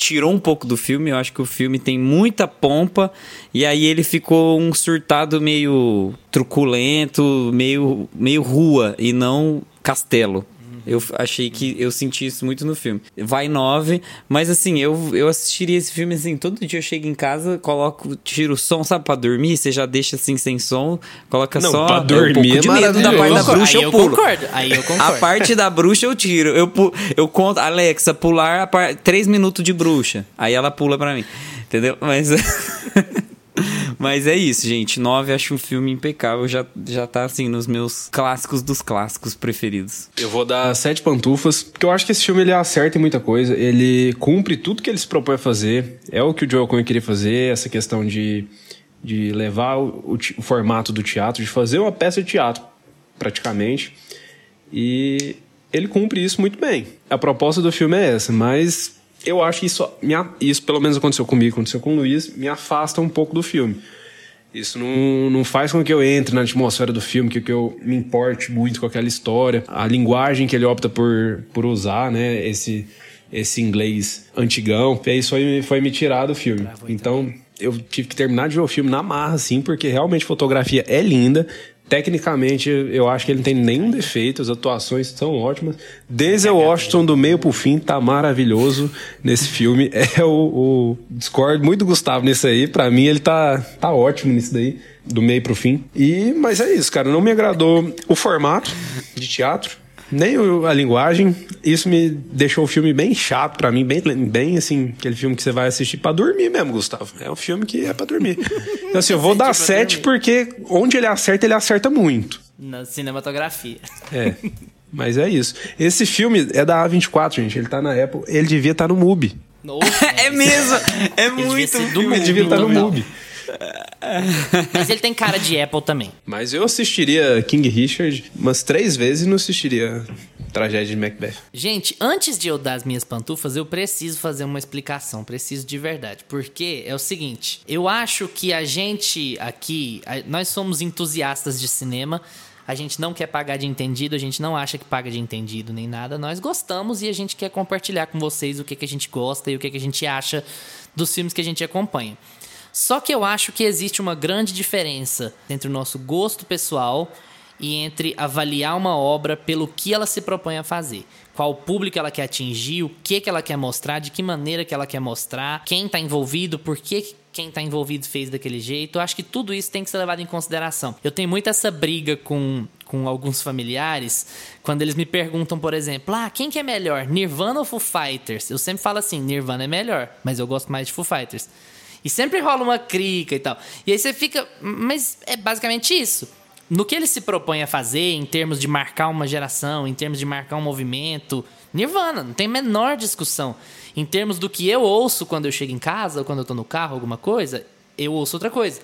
tirou um pouco do filme. Eu acho que o filme tem muita pompa e aí ele ficou um surtado meio truculento, meio, meio rua e não castelo. Eu achei que eu senti isso muito no filme. Vai nove, mas assim, eu, eu assistiria esse filme assim, todo dia eu chego em casa, coloco, tiro o som, sabe, pra dormir, você já deixa assim sem som, coloca Não, só pra é um dormir pouco é de medo da parte da bruxa aí eu eu pulo. concordo, aí eu concordo. A parte da bruxa eu tiro. Eu, pu- eu conto, Alexa, pular a par... 3 minutos de bruxa. Aí ela pula pra mim. Entendeu? Mas. Mas é isso, gente. 9 acho um filme impecável. Já, já tá assim nos meus clássicos dos clássicos preferidos. Eu vou dar sete pantufas, porque eu acho que esse filme ele acerta em muita coisa. Ele cumpre tudo que ele se propõe a fazer. É o que o Joel Coen queria fazer, essa questão de, de levar o, o formato do teatro, de fazer uma peça de teatro, praticamente. E ele cumpre isso muito bem. A proposta do filme é essa, mas eu acho que isso, isso pelo menos aconteceu comigo, aconteceu com o Luiz, me afasta um pouco do filme. Isso não, não faz com que eu entre na atmosfera do filme, que, que eu me importe muito com aquela história. A linguagem que ele opta por, por usar, né? Esse, esse inglês antigão. Isso foi, foi me tirar do filme. Então, eu tive que terminar de ver o filme na marra, assim, porque realmente a fotografia é linda. Tecnicamente, eu acho que ele não tem nenhum defeito, as atuações são ótimas. Denzel Washington, do meio pro fim, tá maravilhoso nesse filme. É o, o discord muito Gustavo nisso aí. Pra mim, ele tá, tá ótimo nisso daí, do meio pro fim. E, mas é isso, cara. Não me agradou o formato de teatro nem a linguagem. Isso me deixou o filme bem chato para mim, bem, bem assim, aquele filme que você vai assistir para dormir mesmo, Gustavo. É um filme que é para dormir. Então, assim, eu vou dar sete porque onde ele acerta, ele acerta muito. Na cinematografia. É. Mas é isso. Esse filme é da A24, gente. Ele tá na Apple. Ele devia estar tá no MUBI. é, é mesmo! É muito! Ele devia estar tá no MUBI. Mas ele tem cara de Apple também. Mas eu assistiria King Richard umas três vezes e não assistiria Tragédia de Macbeth. Gente, antes de eu dar as minhas pantufas, eu preciso fazer uma explicação. Preciso de verdade. Porque é o seguinte: eu acho que a gente aqui, nós somos entusiastas de cinema. A gente não quer pagar de entendido, a gente não acha que paga de entendido nem nada. Nós gostamos e a gente quer compartilhar com vocês o que, que a gente gosta e o que, que a gente acha dos filmes que a gente acompanha. Só que eu acho que existe uma grande diferença entre o nosso gosto pessoal e entre avaliar uma obra pelo que ela se propõe a fazer. Qual público ela quer atingir, o que, que ela quer mostrar, de que maneira que ela quer mostrar, quem está envolvido, por que quem está envolvido fez daquele jeito. Eu acho que tudo isso tem que ser levado em consideração. Eu tenho muito essa briga com, com alguns familiares quando eles me perguntam, por exemplo, ah, quem que é melhor, Nirvana ou Foo Fighters? Eu sempre falo assim, Nirvana é melhor, mas eu gosto mais de Foo Fighters. E sempre rola uma crica e tal. E aí você fica. Mas é basicamente isso. No que ele se propõe a fazer, em termos de marcar uma geração, em termos de marcar um movimento, Nirvana, não tem menor discussão. Em termos do que eu ouço quando eu chego em casa, ou quando eu tô no carro, alguma coisa, eu ouço outra coisa.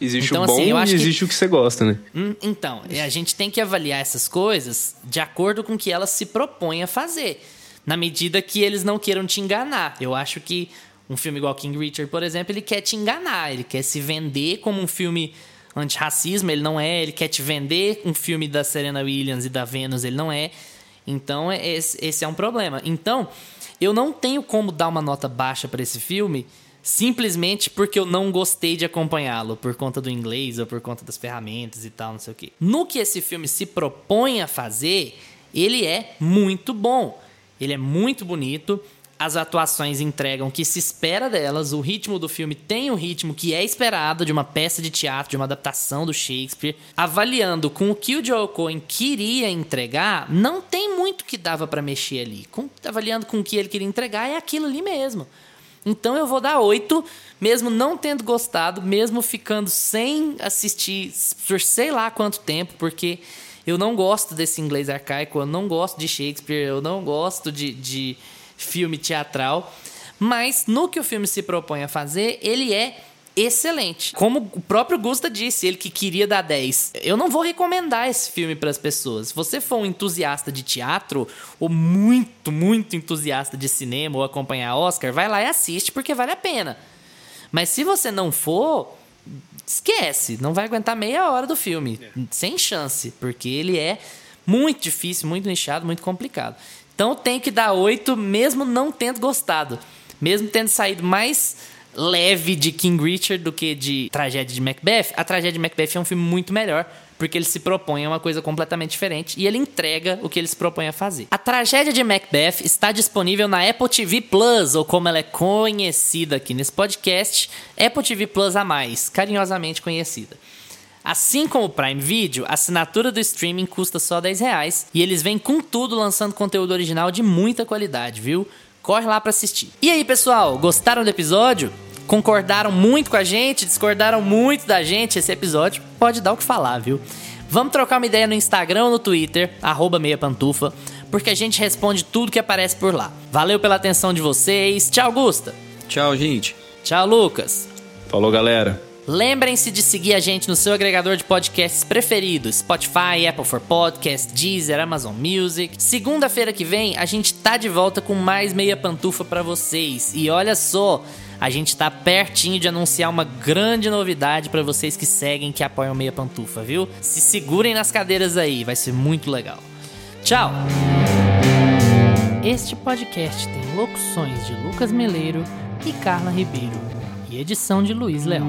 Existe então, o bom assim, e existe que... o que você gosta, né? Hum, então, a gente tem que avaliar essas coisas de acordo com o que elas se propõem a fazer. Na medida que eles não queiram te enganar. Eu acho que um filme igual King Richard, por exemplo, ele quer te enganar, ele quer se vender como um filme antirracismo, ele não é, ele quer te vender um filme da Serena Williams e da Venus, ele não é. Então, é, esse, é um problema. Então, eu não tenho como dar uma nota baixa para esse filme simplesmente porque eu não gostei de acompanhá-lo por conta do inglês ou por conta das ferramentas e tal, não sei o quê. No que esse filme se propõe a fazer, ele é muito bom. Ele é muito bonito as atuações entregam o que se espera delas, o ritmo do filme tem o ritmo que é esperado de uma peça de teatro, de uma adaptação do Shakespeare. Avaliando com o que o Joe Cohen queria entregar, não tem muito que dava para mexer ali. Com, avaliando com o que ele queria entregar, é aquilo ali mesmo. Então eu vou dar oito, mesmo não tendo gostado, mesmo ficando sem assistir por sei lá quanto tempo, porque eu não gosto desse inglês arcaico, eu não gosto de Shakespeare, eu não gosto de, de filme teatral. Mas no que o filme se propõe a fazer, ele é excelente. Como o próprio Gusta disse, ele que queria dar 10. Eu não vou recomendar esse filme para as pessoas. Se você for um entusiasta de teatro, ou muito, muito entusiasta de cinema, ou acompanhar Oscar, vai lá e assiste, porque vale a pena. Mas se você não for, esquece. Não vai aguentar meia hora do filme. Sem chance, porque ele é muito difícil, muito nichado, muito complicado. Então tem que dar oito, mesmo não tendo gostado. Mesmo tendo saído mais leve de King Richard do que de Tragédia de Macbeth, a Tragédia de Macbeth é um filme muito melhor, porque ele se propõe a uma coisa completamente diferente e ele entrega o que ele se propõe a fazer. A Tragédia de Macbeth está disponível na Apple TV Plus, ou como ela é conhecida aqui nesse podcast, Apple TV Plus a mais, carinhosamente conhecida. Assim como o Prime Video, a assinatura do streaming custa só 10 reais e eles vêm com tudo lançando conteúdo original de muita qualidade, viu? Corre lá para assistir. E aí, pessoal, gostaram do episódio? Concordaram muito com a gente? Discordaram muito da gente? Esse episódio pode dar o que falar, viu? Vamos trocar uma ideia no Instagram ou no Twitter, arroba meiapantufa, porque a gente responde tudo que aparece por lá. Valeu pela atenção de vocês. Tchau, Gusta. Tchau, gente. Tchau, Lucas. Falou, galera. Lembrem-se de seguir a gente no seu agregador de podcasts preferido: Spotify, Apple for Podcast, Deezer, Amazon Music. Segunda-feira que vem a gente tá de volta com mais meia pantufa para vocês. E olha só, a gente tá pertinho de anunciar uma grande novidade para vocês que seguem, que apoiam meia pantufa, viu? Se segurem nas cadeiras aí, vai ser muito legal. Tchau. Este podcast tem locuções de Lucas Meleiro e Carla Ribeiro edição de Luiz Leão.